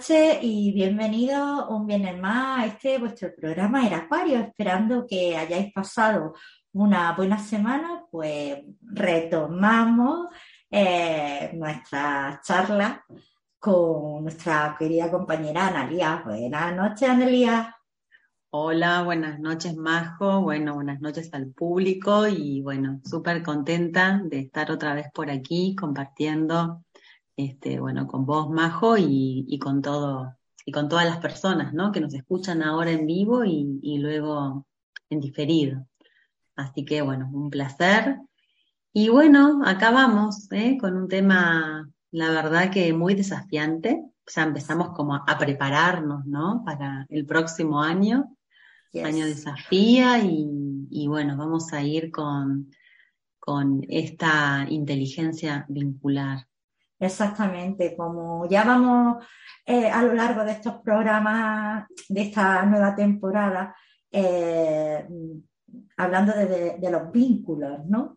Noches y bienvenidos un viernes más a este vuestro programa Era Acuario, esperando que hayáis pasado una buena semana, pues retomamos eh, nuestra charla con nuestra querida compañera Analia. Buenas noches, Analia. Hola, buenas noches, Majo. Bueno, buenas noches al público y bueno, súper contenta de estar otra vez por aquí compartiendo este, bueno, con vos, Majo, y, con todo, y con todas las personas, ¿no? Que nos escuchan ahora en vivo y, luego en diferido. Así que, bueno, un placer. Y bueno, acá vamos, ¿eh? Con un tema, la verdad que muy desafiante. Ya empezamos como a, prepararnos, ¿no? Para el próximo año, año desafía, y, y bueno, vamos a ir con, con esta inteligencia vincular. Exactamente, como ya vamos eh, a lo largo de estos programas, de esta nueva temporada, eh, hablando de, los vínculos, ¿no?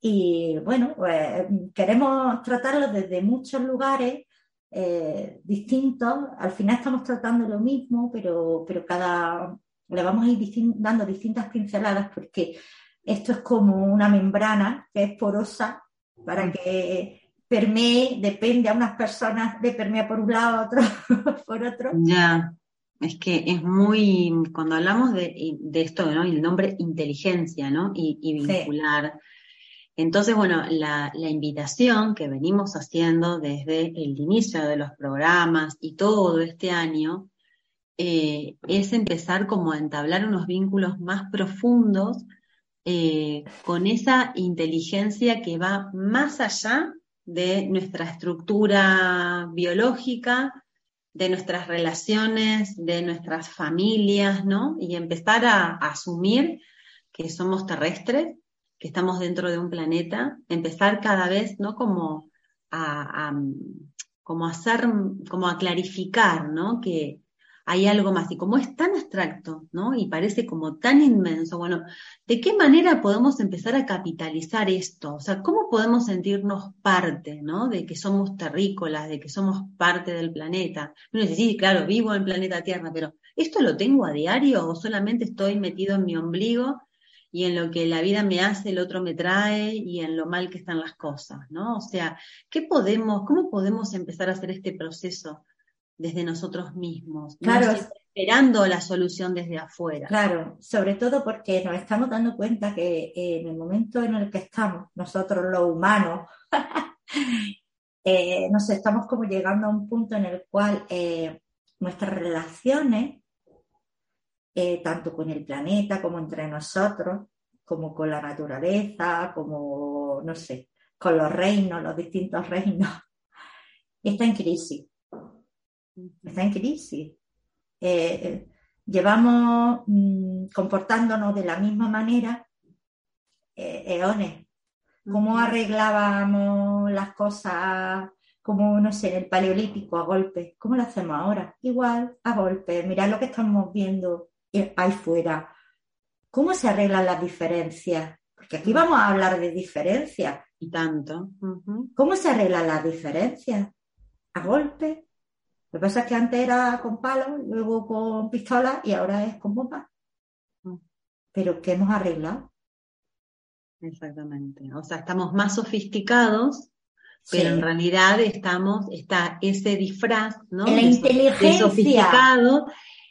Y bueno, pues queremos tratarlos desde muchos lugares eh, distintos. Al final estamos tratando lo mismo, pero, pero cada le vamos a ir dando distintas pinceladas porque esto es como una membrana que es porosa para mm. que permee, depende a unas personas de permea por un lado, a otros por otro. Ya, es que es muy, cuando hablamos de, esto, ¿no? El nombre inteligencia, ¿no? Y, vincular. Entonces, bueno, la, invitación que venimos haciendo desde el inicio de los programas y todo este año eh, es empezar como a entablar unos vínculos más profundos eh, con esa inteligencia que va más allá de nuestra estructura biológica, de nuestras relaciones, de nuestras familias, ¿no? Y empezar a, asumir que somos terrestres, que estamos dentro de un planeta, empezar cada vez, ¿no? Como a, a como hacer, como a clarificar, ¿no? Que, hay algo más. Y como es tan abstracto, ¿no? Y parece como tan inmenso, bueno, ¿de qué manera podemos empezar a capitalizar esto? O sea, ¿cómo podemos sentirnos parte, ¿no? De que somos terrícolas, de que somos parte del planeta. Uno dice, sí, claro, vivo en el planeta Tierra, pero ¿esto lo tengo a diario o solamente estoy metido en mi ombligo y en lo que la vida me hace, el otro me trae y en lo mal que están las cosas, ¿no? O sea, ¿qué podemos, cómo podemos empezar a hacer este proceso desde nosotros mismos, claro. esperando la solución desde afuera. Claro, sobre todo porque nos estamos dando cuenta que eh, en el momento en el que estamos, nosotros los humanos, eh, nos estamos como llegando a un punto en el cual eh, nuestras relaciones, tanto con el planeta como entre nosotros, como con la naturaleza, como, no sé, con los reinos, los distintos reinos, está en crisis está en crisis. Eh, llevamos mm, comportándonos de la misma manera eh, eones. ¿Cómo arreglábamos las cosas como, no sé, en el paleolítico a golpes? ¿Cómo lo hacemos ahora? Igual, a golpes. Mirad lo que estamos viendo ahí fuera. ¿Cómo se arreglan las diferencias? Porque aquí vamos a hablar de diferencias. Y tanto. ¿Cómo se arreglan las diferencias? A golpes, lo que pasa es que antes era con palos, luego con pistolas y ahora es con bombas. Mm. Pero ¿qué hemos arreglado? Exactamente. O sea, estamos más sofisticados, pero en realidad estamos, está ese disfraz, ¿no? la inteligencia. sofisticado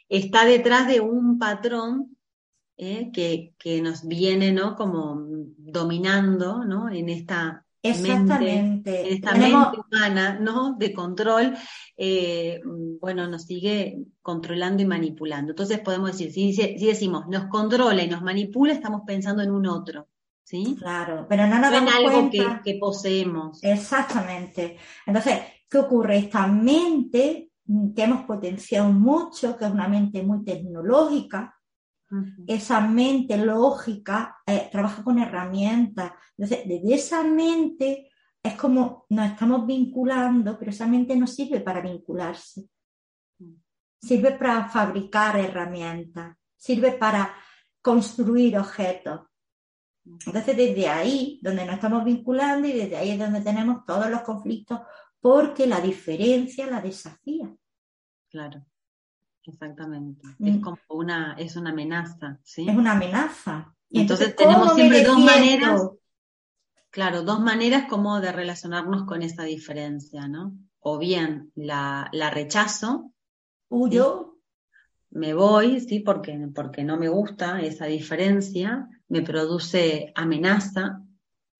está detrás de un patrón ¿eh? que, que, nos viene, ¿no? Como dominando, ¿no? En esta Exactamente. esta mente humana, ¿no? De control, eh, bueno, nos sigue controlando y manipulando. Entonces podemos decir, si, si, decimos nos controla y nos manipula, estamos pensando en un otro. ¿Sí? Claro, pero no nos en algo que, que, poseemos. Exactamente. Entonces, ¿qué ocurre? Esta mente que hemos potenciado mucho, que es una mente muy tecnológica, esa mente lógica eh, trabaja con herramientas. Entonces, desde esa mente es como nos estamos vinculando, pero esa mente no sirve para vincularse. Sirve para fabricar herramientas, sirve para construir objetos. Entonces, desde ahí, donde nos estamos vinculando y desde ahí es donde tenemos todos los conflictos porque la diferencia la desafía. Claro, exactamente. Es mm. como una, es una amenaza, ¿sí? Es una amenaza. Y entonces, tenemos siempre dos maneras, claro, dos maneras como de relacionarnos con esa diferencia, ¿no? O bien la, la rechazo. Huyo. Me voy, sí, porque, porque no me gusta esa diferencia, me produce amenaza,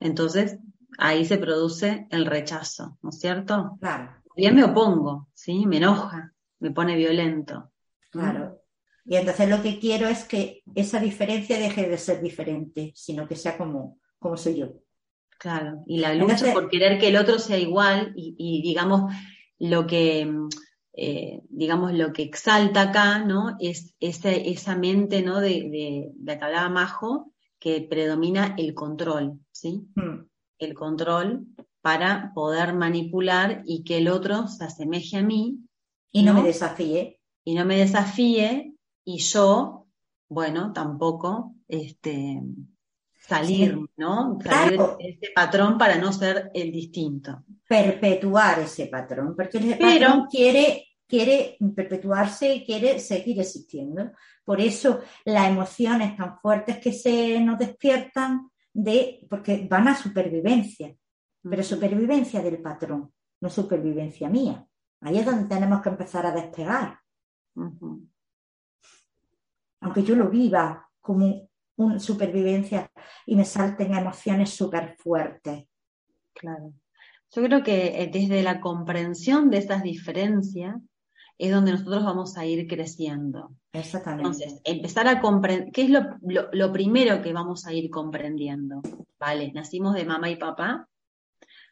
entonces ahí se produce el rechazo, ¿no es cierto? Claro. Bien me opongo, ¿sí? Me enoja, me pone violento. Claro. Y entonces lo que quiero es que esa diferencia deje de ser diferente, sino que sea como, como soy yo. Claro, y la lucha por querer que el otro sea igual y, digamos lo que eh, digamos lo que exalta acá, ¿no? Es esa, mente, ¿no? De, de, la que hablaba Majo, que predomina el control, ¿sí? Mm. El control para poder manipular y que el otro se asemeje a mí. Y no, me desafíe. Y no me desafíe y yo, bueno, tampoco, este, salir, ¿no? Salir de ese patrón para no ser el distinto. Perpetuar ese patrón, porque el patrón quiere, quiere perpetuarse y quiere seguir existiendo. Por eso las emociones tan fuertes que se nos despiertan de, porque van a supervivencia, pero supervivencia del patrón, no supervivencia mía. Ahí es donde tenemos que empezar a despegar aunque yo lo viva como una supervivencia y me salten emociones súper fuertes. Claro. Yo creo que eh, desde la comprensión de esas diferencias es donde nosotros vamos a ir creciendo. Exactamente. Entonces, empezar a comprender, ¿qué es lo, lo, primero que vamos a ir comprendiendo? Vale, nacimos de mamá y papá.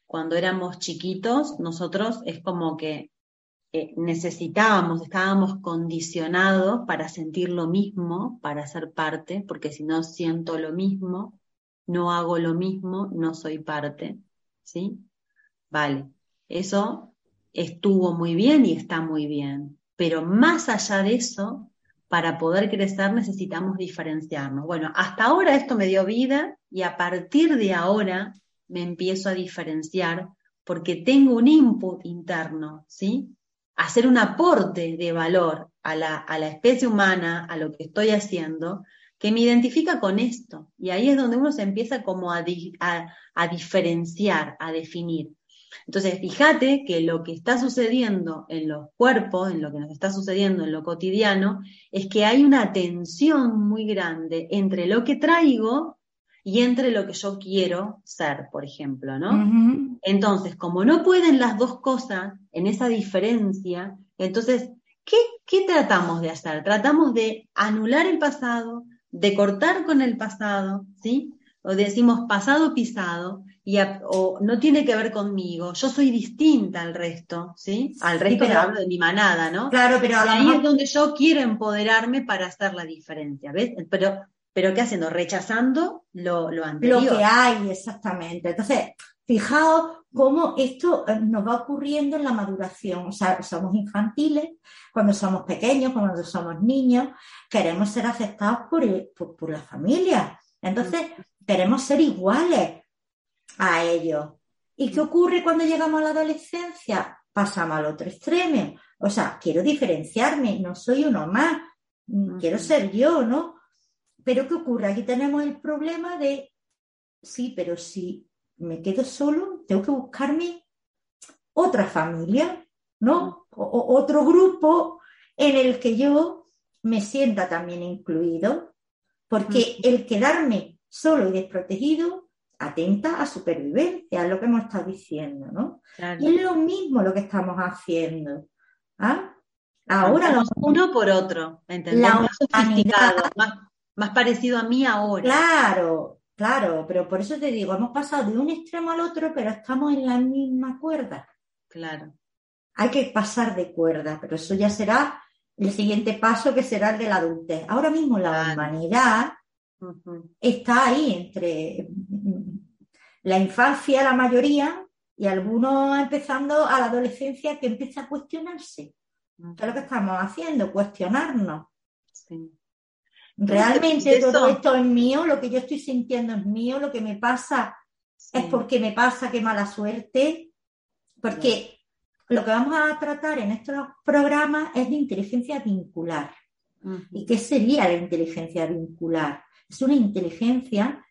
Cuando éramos chiquitos, nosotros es como que necesitábamos, estábamos condicionados para sentir lo mismo, para ser parte, porque si no siento lo mismo, no hago lo mismo, no soy parte. ¿Sí? Vale, eso estuvo muy bien y está muy bien. Pero más allá de eso, para poder crecer necesitamos diferenciarnos. Bueno, hasta ahora esto me dio vida y a partir de ahora me empiezo a diferenciar porque tengo un input interno, ¿sí? Hacer un aporte de valor a la, a la especie humana, a lo que estoy haciendo, que me identifica con esto. Y ahí es donde uno se empieza como a, a, diferenciar, a definir. Entonces, fíjate que lo que está sucediendo en los cuerpos, en lo que nos está sucediendo en lo cotidiano, es que hay una tensión muy grande entre lo que traigo y entre lo que yo quiero ser, por ejemplo, ¿no? Entonces, como no pueden las dos cosas en esa diferencia, entonces, ¿qué, ¿qué tratamos de hacer? Tratamos de anular el pasado, de cortar con el pasado, ¿sí? O decimos pasado pisado, y o no tiene que ver conmigo, yo soy distinta al resto, ¿sí? Al resto hablo de mi manada, ¿no? Claro, pero ahí es donde yo quiero empoderarme para hacer la diferencia, ¿ves? Pero pero ¿qué haciendo? Rechazando lo, lo anterior. Lo que hay, exactamente. Entonces, fijaos cómo esto eh, nos va ocurriendo en la maduración. O sea, somos infantiles, cuando somos pequeños, cuando somos niños, queremos ser aceptados por, por, la familia. Entonces, queremos ser iguales a ellos. ¿Y qué ocurre cuando llegamos a la adolescencia? Pasamos al otro extremo. O sea, quiero diferenciarme, no soy uno más, quiero ser yo, ¿no? Pero ¿qué ocurre? Aquí tenemos el problema de, sí, pero si me quedo solo, tengo que buscarme otra familia, ¿no? O, otro grupo en el que yo me sienta también incluido, porque el quedarme solo y desprotegido atenta a supervivencia, es lo que hemos estado diciendo, ¿no? Y es lo mismo lo que estamos haciendo. ¿ah? Ahora uno por otro, ¿entendemos? más, más parecido a mí ahora. Claro, claro, pero por eso te digo, hemos pasado de un extremo al otro, pero estamos en la misma cuerda. Claro. Hay que pasar de cuerda, pero eso ya será el siguiente paso que será el de la adultez. Ahora mismo la humanidad está ahí entre la infancia, la mayoría, y algunos empezando a la adolescencia que empieza a cuestionarse. ¿Qué es lo que estamos haciendo? Cuestionarnos. Sí. Realmente todo esto es mío, lo que yo estoy sintiendo es mío, lo que me pasa es porque me pasa, qué mala suerte, porque lo que vamos a tratar en estos programas es de inteligencia vincular. ¿Y qué sería la inteligencia vincular? Es una inteligencia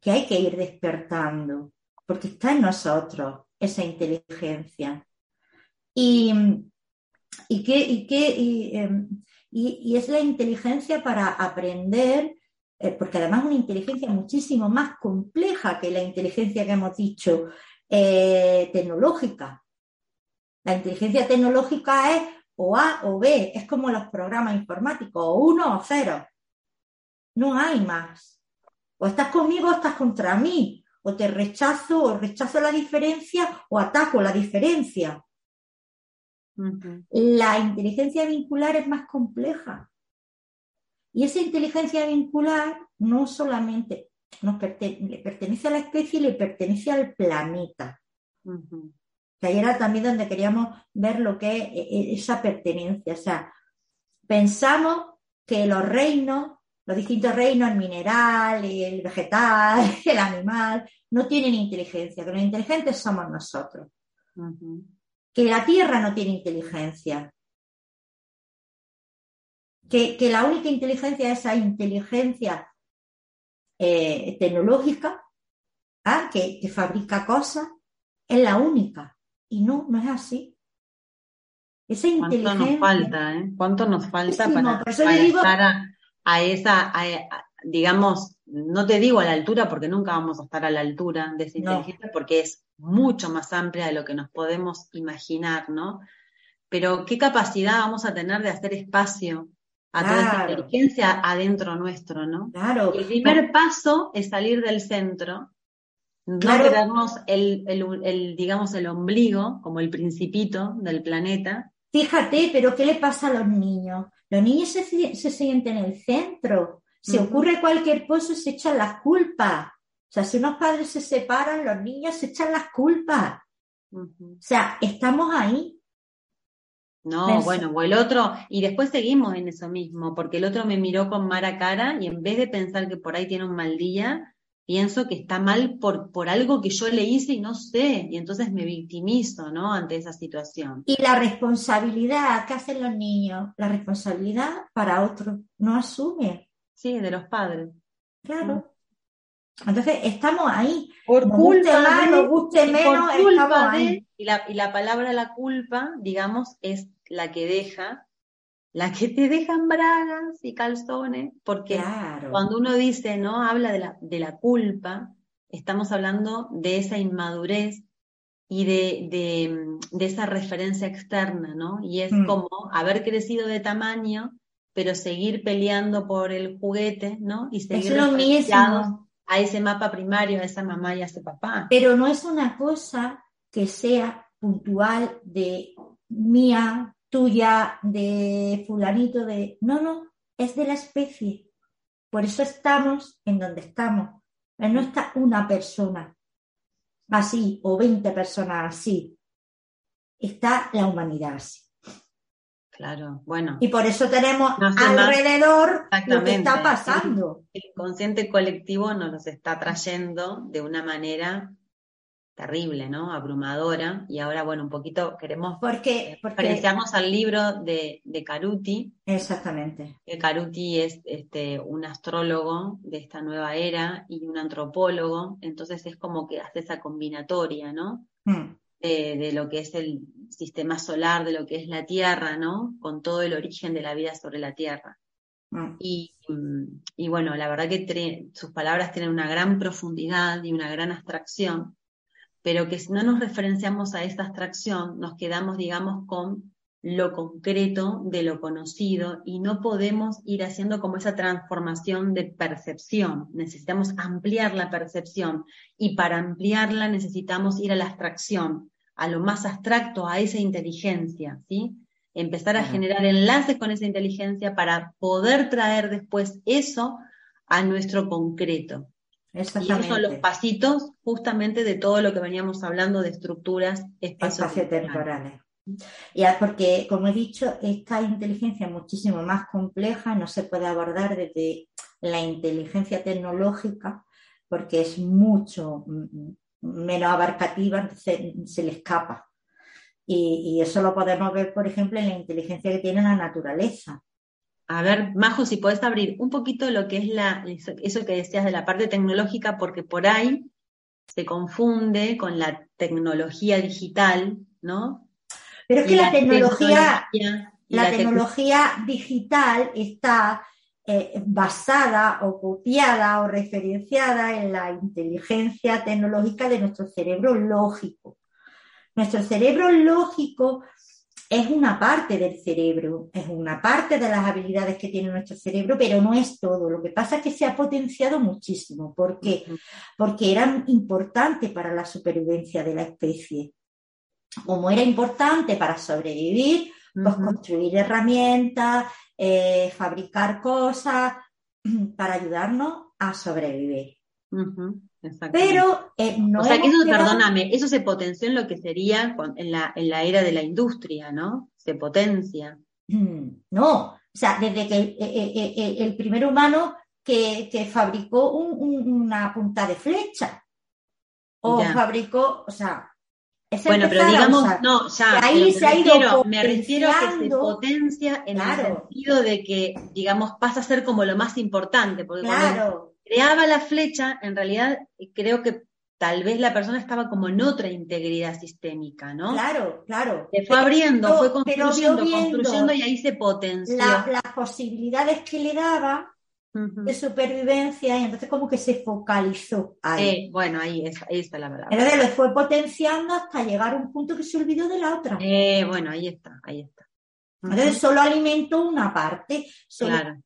que hay que ir despertando, porque está en nosotros esa inteligencia. Y, em, y, es la inteligencia para aprender, eh, porque además es una inteligencia muchísimo más compleja que la inteligencia que hemos dicho eh, tecnológica. La inteligencia tecnológica es o A o B, es como los programas informáticos, o uno o cero. No hay más. O estás conmigo o estás contra mí. O te rechazo o rechazo la diferencia o ataco la diferencia. La inteligencia vincular es más compleja. Y esa inteligencia vincular no solamente nos le pertenece a la especie, le pertenece al planeta. Que ahí era también donde queríamos ver lo que es e, esa pertenencia. O sea, pensamos que los reinos, los distintos reinos, el mineral, el vegetal, el animal, no tienen inteligencia, que los inteligentes somos nosotros. Que la Tierra no tiene inteligencia. Que, la única inteligencia es esa inteligencia eh, tecnológica, ¿ah? que, que fabrica cosas, es la única. Y no, no es así. Esa inteligencia. ¿Cuánto nos falta, eh? ¿Cuánto nos falta para, estar a, esa, digamos, no te digo a la altura porque nunca vamos a estar a la altura de esa inteligencia porque es mucho más amplia de lo que nos podemos imaginar, ¿no? Pero qué capacidad vamos a tener de hacer espacio a toda esa inteligencia adentro nuestro, ¿no? Claro. el primer paso es salir del centro no quedarnos el, digamos, el ombligo, como el principito del planeta. Fíjate, pero ¿qué le pasa a los niños? Los niños se, sienten en el centro. Si ocurre cualquier cosa, se echan las culpas. O sea, si unos padres se separan, los niños se echan las culpas. O sea, estamos ahí. No, bueno, o el otro, y después seguimos en eso mismo, porque el otro me miró con mala cara y en vez de pensar que por ahí tiene un mal día, pienso que está mal por, por algo que yo le hice y no sé, y entonces me victimizo, ¿no? Ante esa situación. Y la responsabilidad, ¿qué hacen los niños? La responsabilidad para otro, no asume. Sí, de los padres. Claro. Entonces estamos ahí. Por culpa guste más, nos guste menos, estamos ahí. Y la, y la palabra la culpa, digamos, es la que deja la que te dejan bragas y calzones, porque cuando uno dice, ¿no? Habla de la, de la culpa, estamos hablando de esa inmadurez y de, de, esa referencia externa, ¿no? Y es mm. como haber crecido de tamaño, pero seguir peleando por el juguete, ¿no? Y seguir es a ese mapa primario, a esa mamá y a ese papá. Pero no es una cosa que sea puntual de mía, tuya, de fulanito, de... No, no, es de la especie. Por eso estamos en donde estamos. No está una persona así o 20 personas así. Está la humanidad así. Claro, bueno. Y por eso tenemos alrededor lo que está pasando. El, inconsciente colectivo nos los está trayendo de una manera terrible, ¿no? Abrumadora. Y ahora, bueno, un poquito queremos porque, porque... al libro de, de Caruti. Exactamente. Que Caruti es este, un astrólogo de esta nueva era y un antropólogo. Entonces es como que hace esa combinatoria, ¿no? Hmm. De, lo que es el sistema solar, de lo que es la Tierra, ¿no? Con todo el origen de la vida sobre la Tierra. Hmm. Y, y, bueno, la verdad que sus palabras tienen una gran profundidad y una gran abstracción pero que si no nos referenciamos a esta abstracción, nos quedamos, digamos, con lo concreto de lo conocido y no podemos ir haciendo como esa transformación de percepción. Necesitamos ampliar la percepción y para ampliarla necesitamos ir a la abstracción, a lo más abstracto, a esa inteligencia, ¿sí? Empezar a generar enlaces con esa inteligencia para poder traer después eso a nuestro concreto. Y esos son los pasitos justamente de todo lo que veníamos hablando de estructuras espaciotemporales. Y porque, como he dicho, esta inteligencia es muchísimo más compleja, no se puede abordar desde la inteligencia tecnológica, porque es mucho menos abarcativa, se, se le escapa. Y, eso lo podemos ver, por ejemplo, en la inteligencia que tiene la naturaleza. A ver, Majo, si podés abrir un poquito lo que es la, eso que decías de la parte tecnológica, porque por ahí se confunde con la tecnología digital, ¿no? Pero es que la, tecnología, la, tecnología digital está eh, basada o copiada o referenciada en la inteligencia tecnológica de nuestro cerebro lógico. Nuestro cerebro lógico es una parte del cerebro, es una parte de las habilidades que tiene nuestro cerebro, pero no es todo. Lo que pasa es que se ha potenciado muchísimo. ¿Por qué? Porque era importante para la supervivencia de la especie. Como era importante para sobrevivir, pues construir herramientas, eh, fabricar cosas para ayudarnos a sobrevivir. Pero eh, no. O sea que eso, perdóname, eso se potenció en lo que sería en la, en la era de la industria, ¿no? Se potencia. Mm, no, o sea, desde que eh, el primer humano que, fabricó una punta de flecha o fabricó, o sea, bueno, pero digamos, no, ya, ahí se ha ido me refiero a que se potencia en el sentido de que, digamos, pasa a ser como lo más importante, porque cuando creaba la flecha, en realidad creo que tal vez la persona estaba como en otra integridad sistémica, ¿no? Claro, claro. Se fue abriendo, fue construyendo, construyendo y ahí se potenció. las posibilidades que le daba de supervivencia y entonces como que se focalizó ahí. Eh, bueno, ahí, está la verdad. Entonces lo fue potenciando hasta llegar a un punto que se olvidó de la otra. Eh, bueno, ahí está, ahí está. Entonces solo alimentó una parte, solo claro.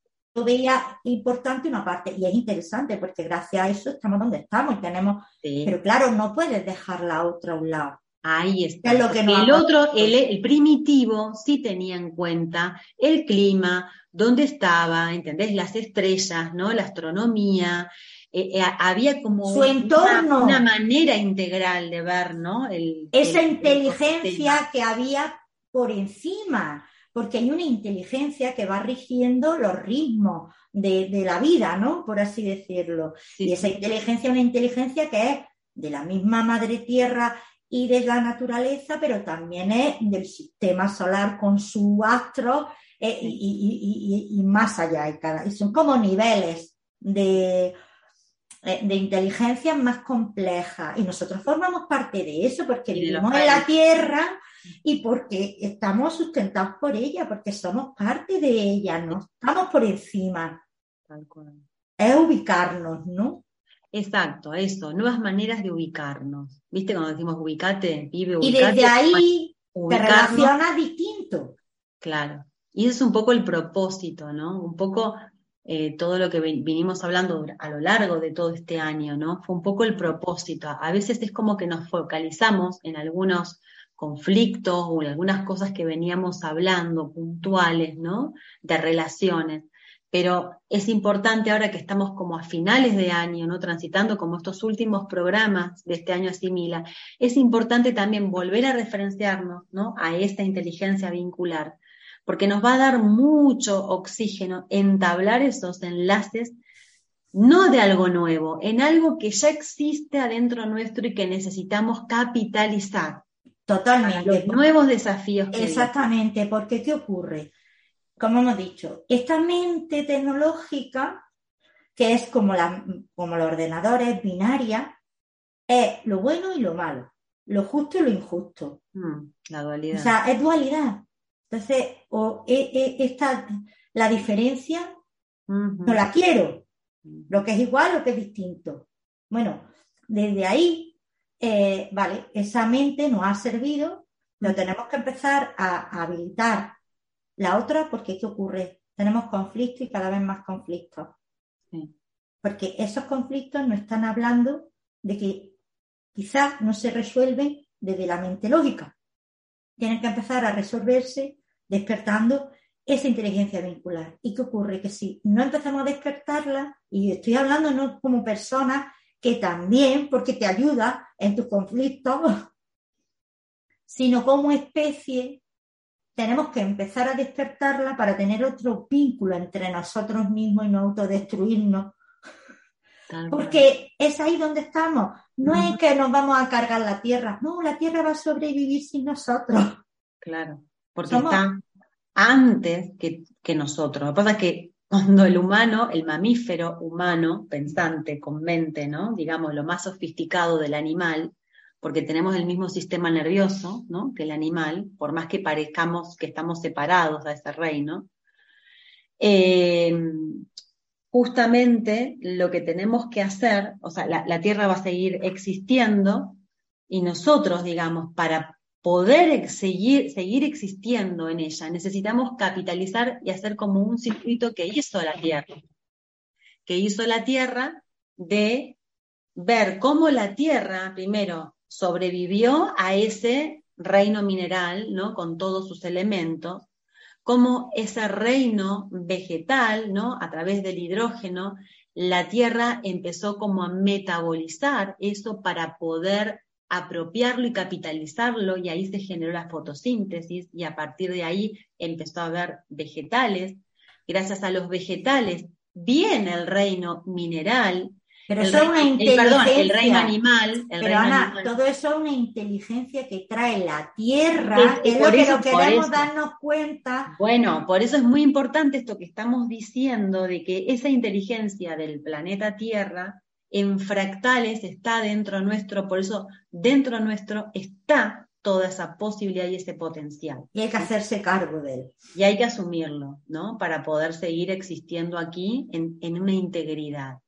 veía importante una parte y es interesante porque gracias a eso estamos donde estamos y tenemos, pero claro, no puedes dejar la otra a un lado. Ahí está. lo que el otro, el, primitivo, sí tenía en cuenta el clima, dónde estaba, ¿entendés? Las estrellas, ¿no? La astronomía. Eh, eh, había como su entorno, una, manera integral de ver, ¿no? Esa inteligencia que había por encima, porque hay una inteligencia que va rigiendo los ritmos de, la vida, ¿no? Por así decirlo. y esa inteligencia es una inteligencia que es de la misma madre tierra y de la naturaleza, pero también es del sistema solar con su astro eh, y, más allá. Y, cada, y son como niveles de, eh, de inteligencia más complejas. Y nosotros formamos parte de eso porque vivimos en la Tierra y porque estamos sustentados por ella, porque somos parte de ella, no estamos por encima. Es ubicarnos, ¿no? Exacto, eso, nuevas maneras de ubicarnos. ¿Viste cuando decimos ubicate, vive, ubicate? Y desde ahí te relacionas distinto. Claro. Y eso es un poco el propósito, ¿no? Un poco eh, todo lo que vinimos hablando a lo largo de todo este año, ¿no? Fue un poco el propósito. A veces es como que nos focalizamos en algunos conflictos o en algunas cosas que veníamos hablando puntuales, ¿no? De relaciones pero es importante ahora que estamos como a finales de año, ¿no? Transitando como estos últimos programas de este año asimila, es importante también volver a referenciarnos, ¿no? A esta inteligencia vincular, porque nos va a dar mucho oxígeno entablar esos enlaces, no de algo nuevo, en algo que ya existe adentro nuestro y que necesitamos capitalizar. Totalmente. Los nuevos desafíos. Exactamente, porque ¿qué ocurre? Como hemos dicho, esta mente tecnológica, que es como, la, como los ordenadores, binaria, es lo bueno y lo malo, lo justo y lo injusto. Mm, la dualidad. O sea, es dualidad. Entonces, o e, e, esta, la diferencia no la quiero. Mm. Lo que es igual, lo que es distinto. Bueno, desde ahí, eh, vale, esa mente nos ha servido, lo tenemos que empezar a habilitar la otra, porque ¿qué ocurre? Tenemos conflictos y cada vez más conflictos. Porque esos conflictos no están hablando de que quizás no se resuelven desde la mente lógica. Tienen que empezar a resolverse despertando esa inteligencia vincular. ¿Y qué ocurre? Que si no empezamos a despertarla, y estoy hablando no como persona, que también, porque te ayuda en tus conflictos, sino como especie tenemos que empezar a despertarla para tener otro vínculo entre nosotros mismos y no autodestruirnos. Porque es ahí donde estamos. No es que nos vamos a cargar la tierra, no, la tierra va a sobrevivir sin nosotros. Claro, porque está antes que, que nosotros. Lo que pasa es que cuando el humano, el mamífero humano, pensante, con mente, ¿no? Digamos, lo más sofisticado del animal, porque tenemos el mismo sistema nervioso, ¿no? Que el animal, por más que parezcamos que estamos separados de ese reino, eh, justamente lo que tenemos que hacer, o sea, la, Tierra va a seguir existiendo y nosotros, digamos, para poder seguir, seguir existiendo en ella, necesitamos capitalizar y hacer como un circuito que hizo la Tierra, que hizo la Tierra de ver cómo la Tierra, primero, sobrevivió a ese reino mineral, ¿no? Con todos sus elementos, cómo ese reino vegetal, ¿no? A través del hidrógeno, la Tierra empezó como a metabolizar eso para poder apropiarlo y capitalizarlo y ahí se generó la fotosíntesis y a partir de ahí empezó a haber vegetales. Gracias a los vegetales viene el reino mineral, pero eso es una inteligencia. El, reino animal. pero Ana, todo eso es una inteligencia que trae la tierra, es, lo que no queremos darnos cuenta. Bueno, por eso es muy importante esto que estamos diciendo, de que esa inteligencia del planeta Tierra en fractales está dentro nuestro, por eso dentro nuestro está toda esa posibilidad y ese potencial. Y hay que hacerse cargo de él. Y hay que asumirlo, ¿no? Para poder seguir existiendo aquí en, en una integridad.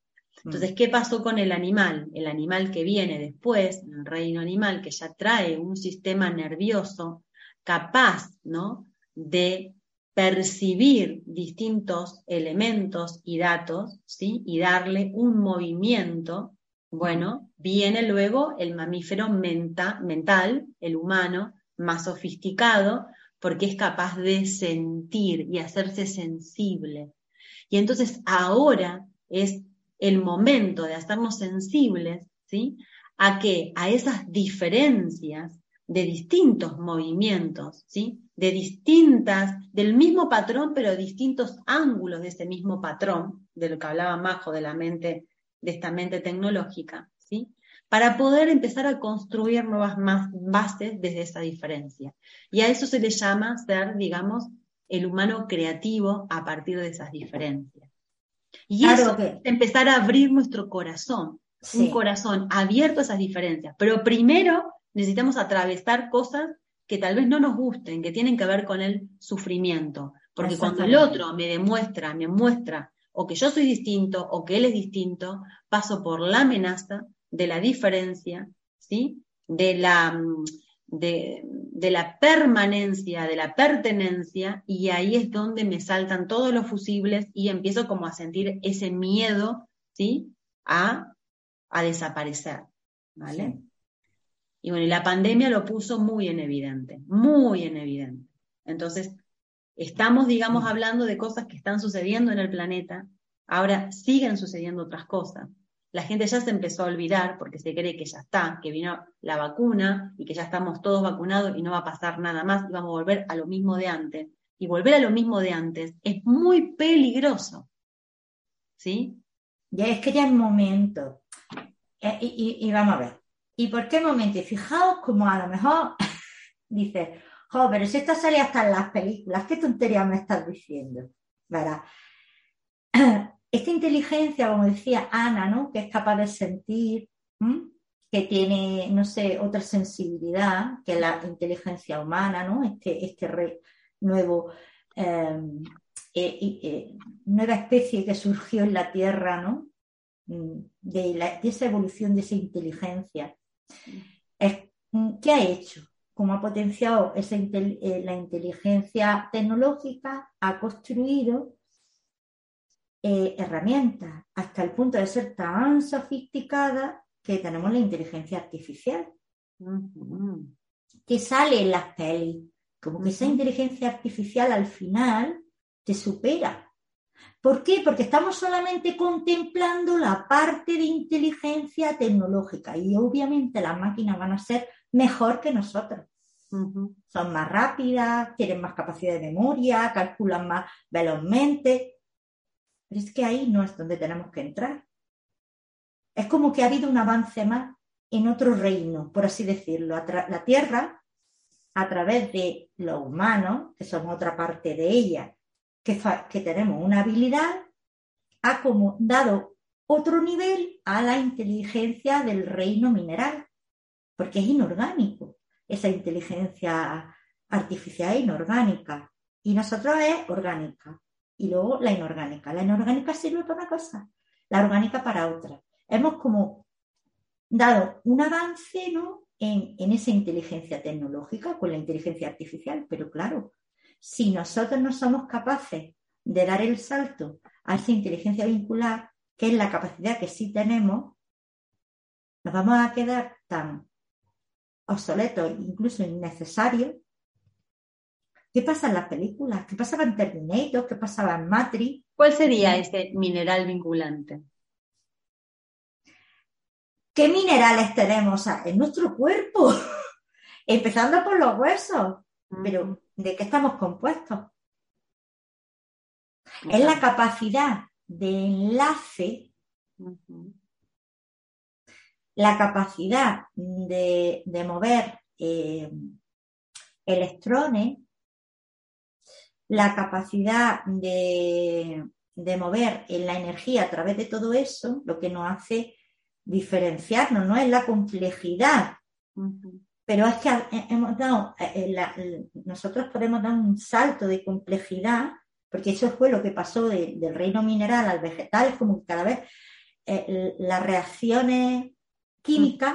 Entonces, mm. ¿qué pasó con el animal? El animal que viene después, el reino animal, que ya trae un sistema nervioso capaz, ¿no? De percibir distintos elementos y datos, ¿sí? Y darle un movimiento. Bueno, viene luego el mamífero mental, el humano, más sofisticado, porque es capaz de sentir y hacerse sensible. Y entonces ahora es el momento de hacernos sensibles, ¿sí? A que a esas diferencias de distintos movimientos, ¿sí? De distintas, del mismo patrón, pero distintos ángulos de ese mismo patrón, de lo que hablaba Majo de la mente, de esta mente tecnológica, ¿sí? Para poder empezar a construir nuevas bases desde esa diferencia. Y a eso se le llama ser, digamos, el humano creativo a partir de esas diferencias. Y eso es empezar a abrir nuestro corazón, un corazón abierto a esas diferencias. Pero primero necesitamos atravesar cosas que tal vez no nos gusten, que tienen que ver con el sufrimiento. Porque cuando el otro me demuestra, me muestra o que yo soy distinto o que él es distinto, paso por la amenaza de la diferencia, ¿sí? De la, mm, de, de la permanencia, de la pertenencia, y ahí es donde me saltan todos los fusibles y empiezo como a sentir ese miedo, ¿sí? A, a desaparecer, ¿vale? Y bueno, y la pandemia lo puso muy en evidente, muy en evidente. Entonces, estamos, digamos, hablando de cosas que están sucediendo en el planeta, ahora siguen sucediendo otras cosas la gente ya se empezó a olvidar porque se cree que ya está, que vino la vacuna y que ya estamos todos vacunados y no va a pasar nada más y vamos a volver a lo mismo de antes. Y volver a lo mismo de antes es muy peligroso. ¿Sí? Ya es que ya es momento. Eh, y, vamos a ver. ¿Y por qué momento? Y fijaos como a lo mejor dice, jo, pero si esto salía hasta en las películas, ¿qué tontería me estás diciendo? ¿Verdad? esta inteligencia, como decía Ana, ¿no? que es capaz de sentir, que tiene, no sé, otra sensibilidad que la inteligencia humana, ¿no? este, este nuevo, em, eh, eh, nueva especie que surgió en la Tierra, ¿no? Mm, de, esa evolución de esa inteligencia. Mm, ¿Qué ha hecho? Como ha potenciado esa, eh, la inteligencia tecnológica, ha construido eh, herramientas hasta el punto de ser tan sofisticada que tenemos la inteligencia artificial que sale en las pelis. Como que esa inteligencia artificial al final te supera. ¿Por qué? Porque estamos solamente contemplando la parte de inteligencia tecnológica y obviamente las máquinas van a ser mejor que nosotros. Son más rápidas, tienen más capacidad de memoria, calculan más velozmente, es que ahí no es donde tenemos que entrar. Es como que ha habido un avance más en otro reino, por así decirlo. La Tierra, a través de los humanos, que somos otra parte de ella, que, tenemos una habilidad, ha como dado otro nivel a la inteligencia del reino mineral, porque es inorgánico, esa inteligencia artificial inorgánica. Y nosotros es orgánica. Y luego la inorgánica. La inorgánica sirve para una cosa, la orgánica para otra. Hemos como dado un avance ¿no? en, en esa inteligencia tecnológica con la inteligencia artificial, pero claro, si nosotros no somos capaces de dar el salto a esa inteligencia vincular, que es la capacidad que sí tenemos, nos vamos a quedar tan obsoletos, incluso innecesarios. ¿Qué pasa en las películas? ¿Qué pasaba en Terminator? ¿Qué pasaba en Matrix? ¿Cuál sería ese mineral vinculante? ¿Qué minerales tenemos en nuestro cuerpo? Empezando por los huesos. Pero, ¿de qué estamos compuestos? Es la capacidad de enlace, la capacidad de, mover eh, electrones, la capacidad de, mover la energía a través de todo eso, lo que nos hace diferenciarnos, no es la complejidad. Pero es que hemos dado, eh, eh, nosotros podemos dar un salto de complejidad porque eso fue lo que pasó del reino mineral al vegetal, es como que cada vez eh, las reacciones químicas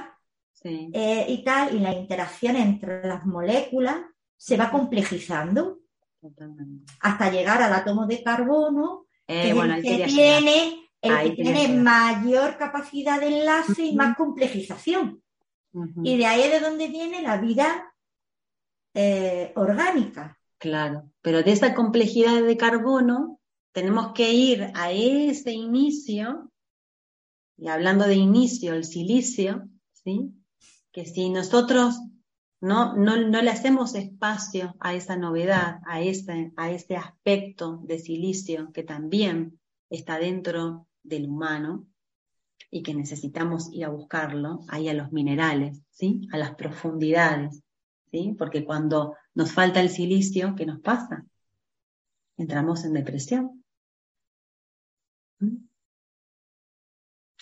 eh, y tal, y la interacción entre las moléculas se va complejizando hasta llegar al átomo de carbono, eh, que, tiene, el que tiene mayor capacidad de enlace y más complejización. Y de ahí es de donde viene la vida orgánica. Claro, pero de esa complejidad de carbono tenemos que ir a ese inicio, y hablando de inicio, el silicio, ¿sí? que si nosotros no, no, no le hacemos espacio a esa novedad, a ese, a ese aspecto de silicio que también está dentro del humano y que necesitamos ir a buscarlo, ahí a los minerales, ¿sí? a las profundidades, ¿sí? porque cuando nos falta el silicio, ¿qué nos pasa? Entramos en depresión. ¿Mm?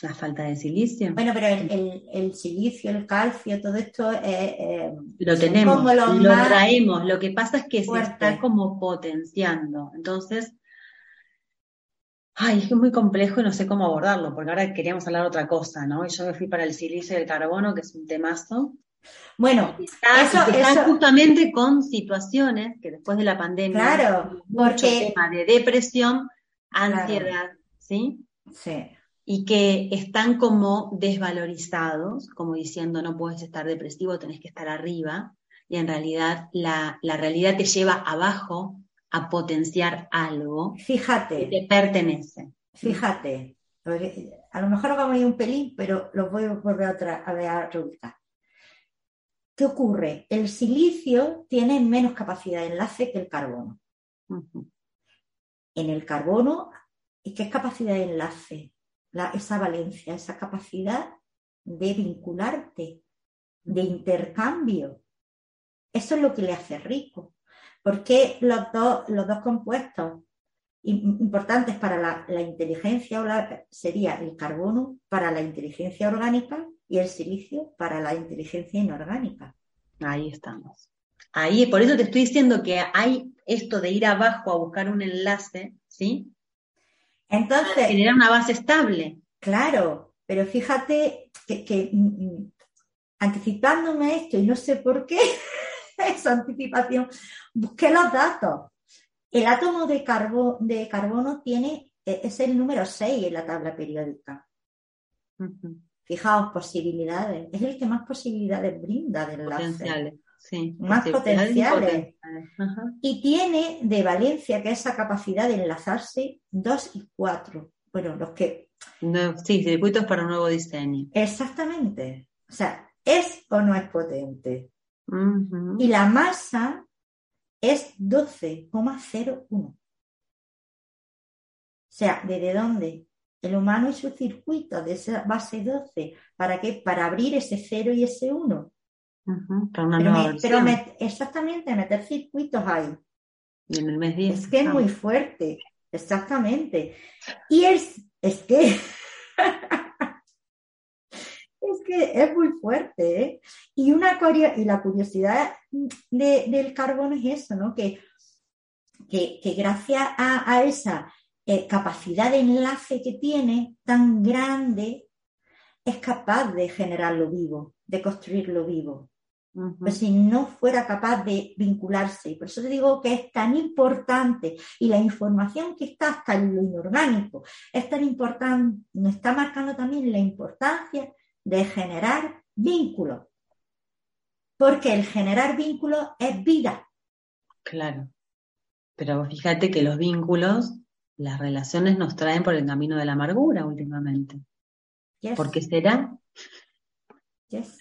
La falta de silicio. Bueno, pero el, silicio, el calcio, todo esto eh, lo tenemos, lo traemos. Lo que pasa es que se está como potenciando. Entonces, ay, es muy complejo y no sé cómo abordarlo, porque ahora queríamos hablar otra cosa, ¿no? Y yo me fui para el silicio y el carbono, que es un temazo. Bueno, eso, justamente con situaciones que después de la pandemia, claro, mucho tema de depresión, ansiedad, ¿sí? Sí. Y que están como desvalorizados, como diciendo no puedes estar depresivo, tenés que estar arriba, y en realidad la, la realidad te lleva abajo a potenciar algo Fíjate. que te pertenece. Fíjate, a lo mejor vamos a ir un pelín, pero lo voy a volver a, a, ver a ¿Qué ocurre? El silicio tiene menos capacidad de enlace que el carbono. En el carbono, ¿qué es capacidad de enlace? Esa valencia, esa capacidad de vincularte, de intercambio. Eso es lo que le hace rico. Porque los dos, los dos compuestos importantes para la, la inteligencia sería el carbono para la inteligencia orgánica y el silicio para la inteligencia inorgánica. Ahí estamos. Ahí, por eso te estoy diciendo que hay esto de ir abajo a buscar un enlace, ¿sí? Entonces. generar una base estable. Claro, pero fíjate que, mm, mm, anticipándome esto, y no sé por qué, esa anticipación, busqué los datos. El átomo de, de carbono tiene, e, es el número 6 en la tabla periódica. Fijaos, posibilidades. Es el que más posibilidades brinda del Potenciales, sí. Más potenciales. Y tiene de valencia, que esa capacidad de enlazarse, 2 y 4. Bueno, los que... sí, circuitos para un nuevo diseño. Exactamente. O sea, ¿es o no es potente? Y la masa es 12,01. O sea, ¿desde dónde? el humano y su circuito de esa base 12. ¿Para qué? Para abrir ese 0 y ese 1. Pero, exactamente, meter circuitos ahí. Y en el mes 10. Es que es muy fuerte, exactamente. Y es, es que es que es muy fuerte. ¿eh? Y, una, y la curiosidad del carbono es eso, ¿no? Que, que, gracias a, esa eh, capacidad de enlace que tiene tan grande, es capaz de generar lo vivo, de construir Pero si no fuera capaz de vincularse. Y por eso te digo que es tan importante y la información que está hasta en lo inorgánico es tan importante, nos está marcando también la importancia de generar vínculos. Porque el generar vínculos es vida. Claro. Pero fíjate que los vínculos, las relaciones nos traen por el camino de la amargura últimamente. ¿Por qué será? Pues,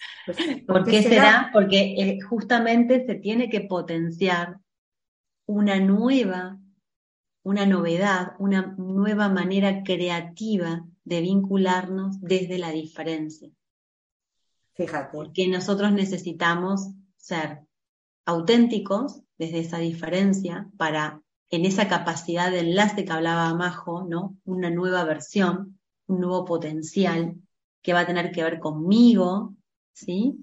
¿Por, qué será? Porque eh, justamente se tiene que potenciar una nueva, una novedad, una nueva manera creativa de vincularnos desde la diferencia. Fíjate. Porque nosotros necesitamos ser auténticos desde esa diferencia para, en esa capacidad de enlace que hablaba Majo, ¿no? Una nueva versión, un nuevo potencial que va a tener que ver conmigo, ¿sí?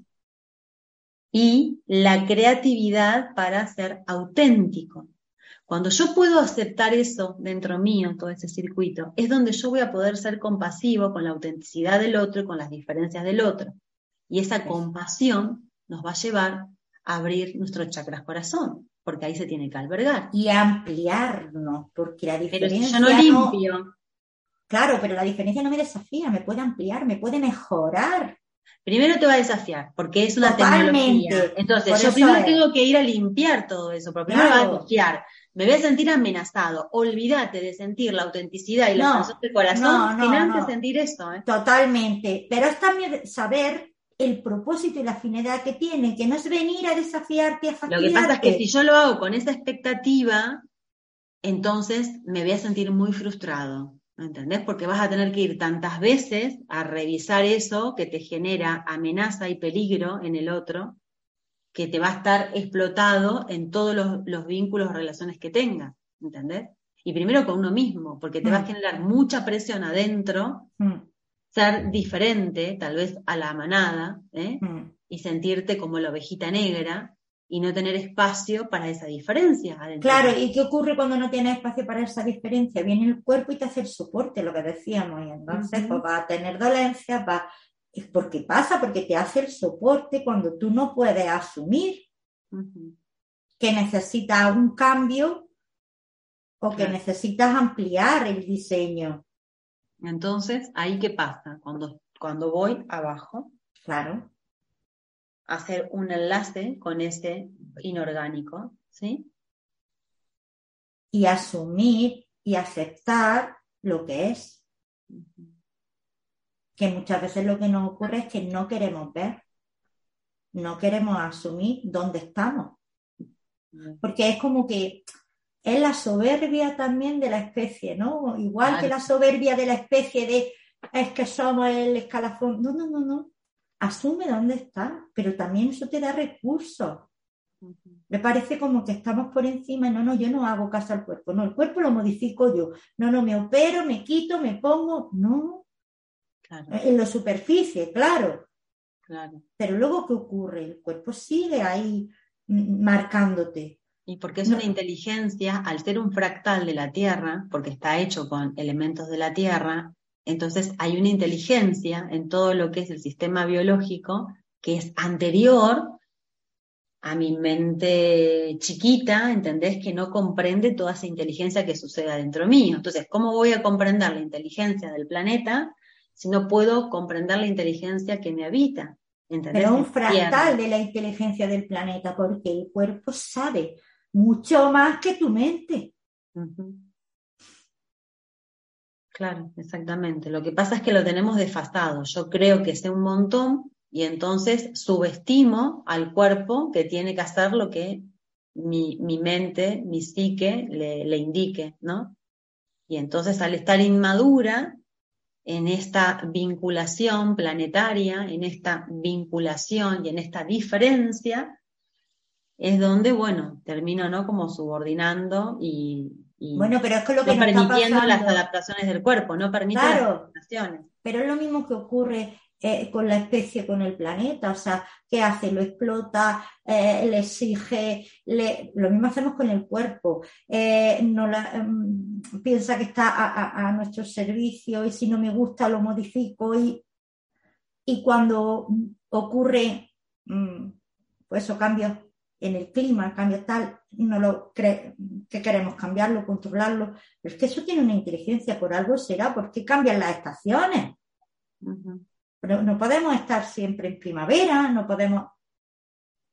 Y la creatividad para ser auténtico. Cuando yo puedo aceptar eso dentro mío, todo ese circuito, es donde yo voy a poder ser compasivo con la autenticidad del otro y con las diferencias del otro. Y esa compasión nos va a llevar a abrir nuestro chakras corazón, porque ahí se tiene que albergar. Y ampliarnos, porque la diferencia. Pero si yo no limpio. Claro, pero la diferencia no me desafía, me puede ampliar, me puede mejorar. Primero te va a desafiar, porque es una tecnología. Entonces, yo primero tengo que ir a limpiar todo eso, porque primero va a desafiar me voy a sentir amenazado. Olvídate de sentir la autenticidad y la no, del corazón no, no, sentir esto. ¿eh? Totalmente. Pero es también saber el propósito y la finalidad que tiene, que no es venir a desafiarte, a Lo que pasa es que si yo lo hago con esa expectativa, entonces me voy a sentir muy frustrado. ¿Entendés? Porque vas a tener que ir tantas veces a revisar eso que te genera amenaza y peligro en el otro, que te va a estar explotado en todos los, vínculos relaciones que tengas, ¿entendés? Y primero con uno mismo, porque te va a mm. generar mucha presión adentro, mm. ser diferente, tal vez a la manada, ¿eh? mm. y sentirte como la ovejita negra y no tener espacio para esa diferencia. Adentro. Claro, ¿y qué ocurre cuando no tienes espacio para esa diferencia? Viene el cuerpo y te hace el soporte, lo que decíamos, y entonces pues, va a tener dolencias, va es porque pasa, porque te hace el soporte cuando tú no puedes asumir que necesitas un cambio o que necesitas ampliar el diseño. Entonces, ¿ahí qué pasa? Cuando, cuando voy abajo, claro, hacer un enlace con ese inorgánico, ¿sí? Y asumir y aceptar lo que es que muchas veces lo que nos ocurre es que no queremos ver, no queremos asumir dónde estamos. Porque es como que es la soberbia también de la especie, ¿no? Igual que la soberbia de la especie de es que somos el escalafón. No, no, no, no. Asume dónde está, pero también eso te da recursos. Me parece como que estamos por encima, no, no, yo no hago caso al cuerpo, no, el cuerpo lo modifico yo, no, no, me opero, me quito, me pongo, no, en la superficie, claro. Pero luego, ¿qué ocurre? El cuerpo sigue ahí marcándote. Y porque es una inteligencia, al ser un fractal de la Tierra, porque está hecho con elementos de la Tierra, entonces hay una inteligencia en todo lo que es el sistema biológico que es anterior a mi mente chiquita, ¿entendés? Que no comprende toda esa inteligencia que sucede dentro mío. Entonces, ¿cómo voy a comprender la inteligencia del planeta si no puedo comprender la inteligencia que me habita. Pero un fractal de la inteligencia del planeta, porque el cuerpo sabe mucho más que tu mente. Claro, exactamente. Lo que pasa es que lo tenemos desfasado. Yo creo que sé un montón y entonces subestimo al cuerpo que tiene que hacer lo que mi, mente, mi psique le, le indique, ¿no? Y entonces al estar inmadura, en esta vinculación planetaria, en esta vinculación y en esta diferencia, es donde, bueno, termino, ¿no? Como subordinando y, bueno, pero es que lo que no permitiendo las adaptaciones del cuerpo, no permite las adaptaciones. Pero es lo mismo que ocurre eh, con la especie, con el planeta, o sea, ¿qué hace? Lo explota, eh, le exige, lo mismo hacemos con el cuerpo, eh, no em, piensa que está a, nuestro servicio y si no me gusta lo modifico y, y cuando ocurre mm, pues o cambios en el clima, cambios tal, no lo cree, que queremos cambiarlo, controlarlo, pero es que eso tiene una inteligencia, por algo será, porque cambian las estaciones. Pero no podemos estar siempre en primavera, no podemos.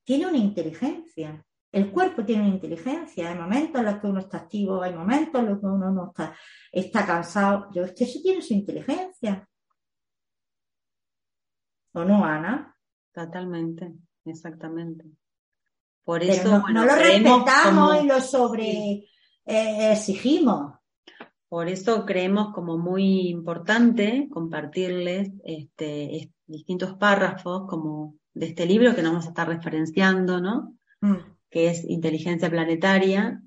Tiene una inteligencia. El cuerpo tiene una inteligencia. Hay momentos en los que uno está activo, hay momentos en los que uno no está, está cansado. Yo es que eso tiene su inteligencia. ¿O no, Ana? Totalmente, exactamente. Por eso, no, no, lo respetamos y lo sobre eh, exigimos. Por eso creemos como muy importante compartirles este, distintos párrafos como de este libro que nos vamos a estar referenciando, ¿no? Mm. Que es Inteligencia Planetaria.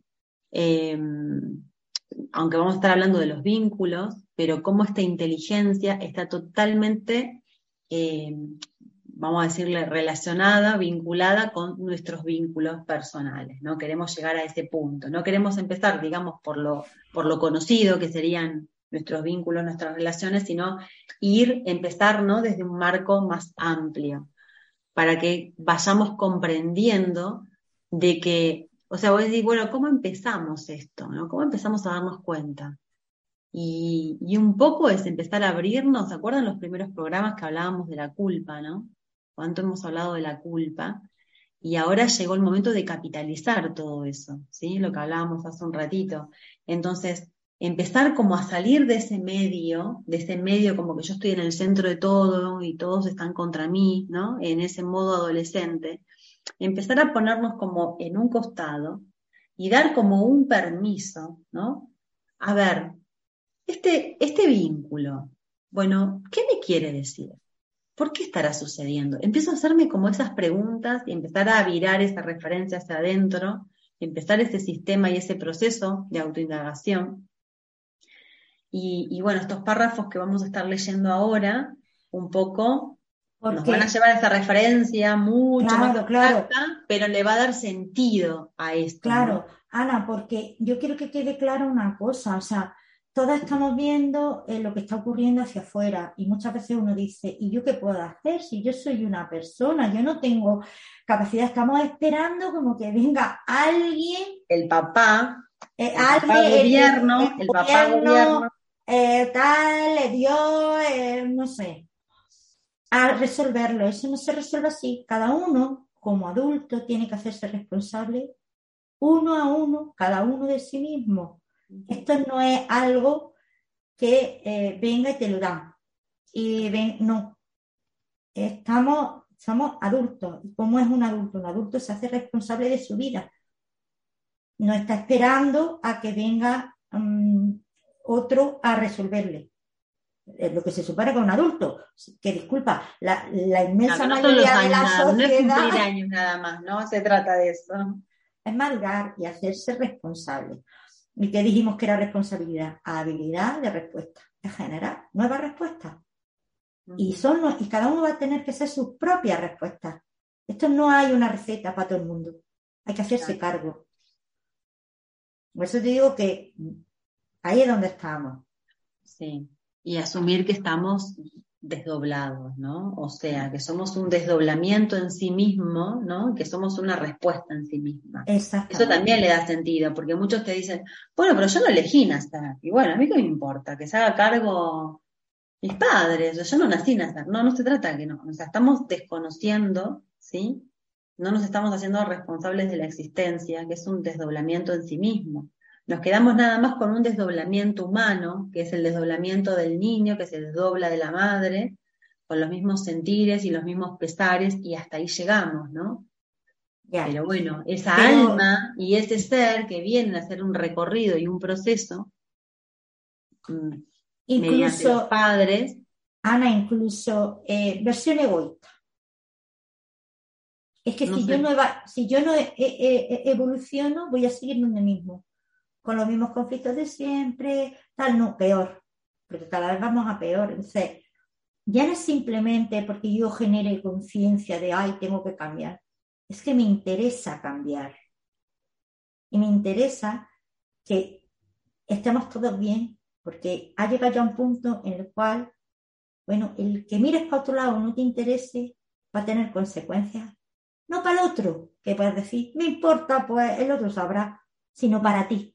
Em, aunque vamos a estar hablando de los vínculos, pero cómo esta inteligencia está totalmente em, vamos a decirle, relacionada, vinculada con nuestros vínculos personales. No queremos llegar a ese punto. No queremos empezar, digamos, por lo, por lo conocido, que serían nuestros vínculos, nuestras relaciones, sino ir, empezar ¿no? desde un marco más amplio, para que vayamos comprendiendo de que, o sea, vos decís, bueno, ¿cómo empezamos esto? ¿no? ¿Cómo empezamos a darnos cuenta? Y, y, un poco es empezar a abrirnos, ¿se acuerdan los primeros programas que hablábamos de la culpa, ¿no? Cuánto hemos hablado de la culpa, y ahora llegó el momento de capitalizar todo eso, ¿sí? Lo que hablábamos hace un ratito. Entonces, empezar como a salir de ese medio, de ese medio como que yo estoy en el centro de todo y todos están contra mí, ¿no? En ese modo adolescente. Empezar a ponernos como en un costado y dar como un permiso, ¿no? A ver, este, este vínculo, bueno, ¿qué me quiere decir? ¿Por qué estará sucediendo? Empiezo a hacerme como esas preguntas y empezar a virar esa referencia hacia adentro, empezar ese sistema y ese proceso de autoindagación. Y, bueno, estos párrafos que vamos a estar leyendo ahora, un poco, nos van a llevar a esa referencia mucho más claro. pero le va a dar sentido a esto. Claro, Ana, porque yo quiero que quede clara una cosa, o sea, todas estamos viendo eh, lo que está ocurriendo hacia afuera y muchas veces uno dice, ¿y yo qué puedo hacer si yo soy una persona? Yo no tengo capacidad, estamos esperando como que venga alguien. El papá, eh, el alguien, gobierno, el, papá gobierno. Eh, tal, Dios, no sé, a resolverlo. Eso no se resuelve así. Cada uno, como adulto, tiene que hacerse responsable uno a uno, cada uno de sí mismo esto no es algo que eh, venga y te lo dan. Y ven, no. Estamos, somos adultos. ¿Cómo es un adulto? Un adulto se hace responsable de su vida. No está esperando a que venga mm, otro a resolverle. Es lo que se supone con un adulto. Que disculpa, la, inmensa mayoría de la sociedad. No es cumplir años nada más, no se trata de eso. Es madurar y hacerse responsable. ¿Y qué dijimos que era responsabilidad? Habilidad de respuesta, de generar nuevas respuestas. Y, son, y cada uno va a tener que hacer sus propias respuestas. Esto no hay una receta para todo el mundo. Hay que hacerse cargo. Por eso te digo que ahí es donde estamos. Sí. Y asumir que estamos desdoblados, ¿no? O sea, que somos un desdoblamiento en sí mismo, ¿no? Que somos una respuesta en sí misma. Eso también le da sentido, porque muchos te dicen, bueno, pero yo no elegí nacer. Y bueno, a mí qué me importa, que se haga cargo mis padres, yo no nací nacer. No, no se trata de que no. O sea, estamos desconociendo, ¿sí? No nos estamos haciendo responsables de la existencia, que es un desdoblamiento en sí mismo. Nos quedamos nada más con un desdoblamiento humano, que es el desdoblamiento del niño, que se desdobla de la madre, con los mismos sentires y los mismos pesares, y hasta ahí llegamos, ¿no? Pero bueno, esa alma y ese ser que vienen a hacer un recorrido y un proceso, mm, incluso padres. Ana, incluso eh, versión egoísta. Es que si, yo no si yo no evoluciono, voy a seguir donde mismo, con los mismos conflictos de siempre, tal, no, peor, porque cada vez vamos a peor. Entonces, ya no es simplemente porque yo genere conciencia de, ay, tengo que cambiar, es que me interesa cambiar. Y me interesa que estemos todos bien, porque ha llegado ya un punto en el cual, bueno, el que mires para otro lado no te interese va a tener consecuencias. No para el otro, que puedes decir, me importa, pues el otro sabrá, sino para ti.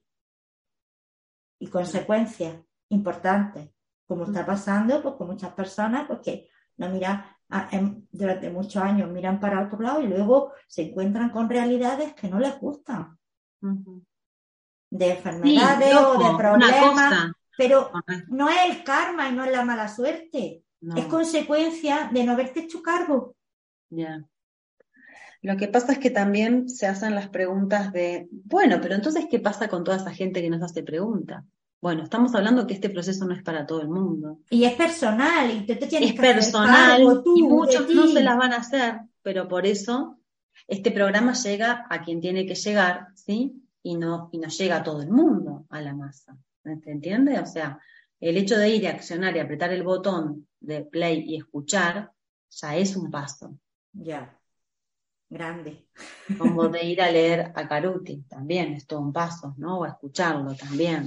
Y consecuencias importantes, como está pasando pues, con muchas personas, pues que no miran durante muchos años miran para otro lado y luego se encuentran con realidades que no les gustan. De enfermedades o de problemas. Pero no es el karma y no es la mala suerte. Es consecuencia de no haberte hecho cargo. Lo que pasa es que también se hacen las preguntas de, bueno, pero entonces, ¿qué pasa con toda esa gente que nos hace preguntas? Bueno, estamos hablando que este proceso no es para todo el mundo. Y es personal, y te, tienes es personal, y muchos no se las van a hacer, pero por eso este programa llega a quien tiene que llegar, ¿sí? Y no, y no llega a todo el mundo a la masa. ¿Se entiende? O sea, el hecho de ir a accionar y apretar el botón de play y escuchar ya es un paso. Ya. Grande. Como de ir a leer a Caruti, también es todo un paso, ¿no? O a escucharlo también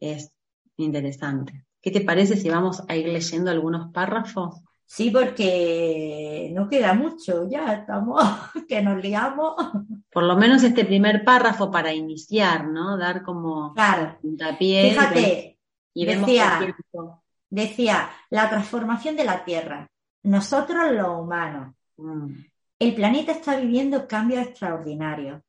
es interesante. ¿Qué te parece si vamos a ir leyendo algunos párrafos? Sí, porque no queda mucho, ya estamos, que nos liamos. Por lo menos este primer párrafo para iniciar, ¿no? Dar como claro. puntapié. Fíjate, y decía, decía, la transformación de la Tierra, nosotros los humanos. Mm. El planeta está viviendo cambios extraordinarios.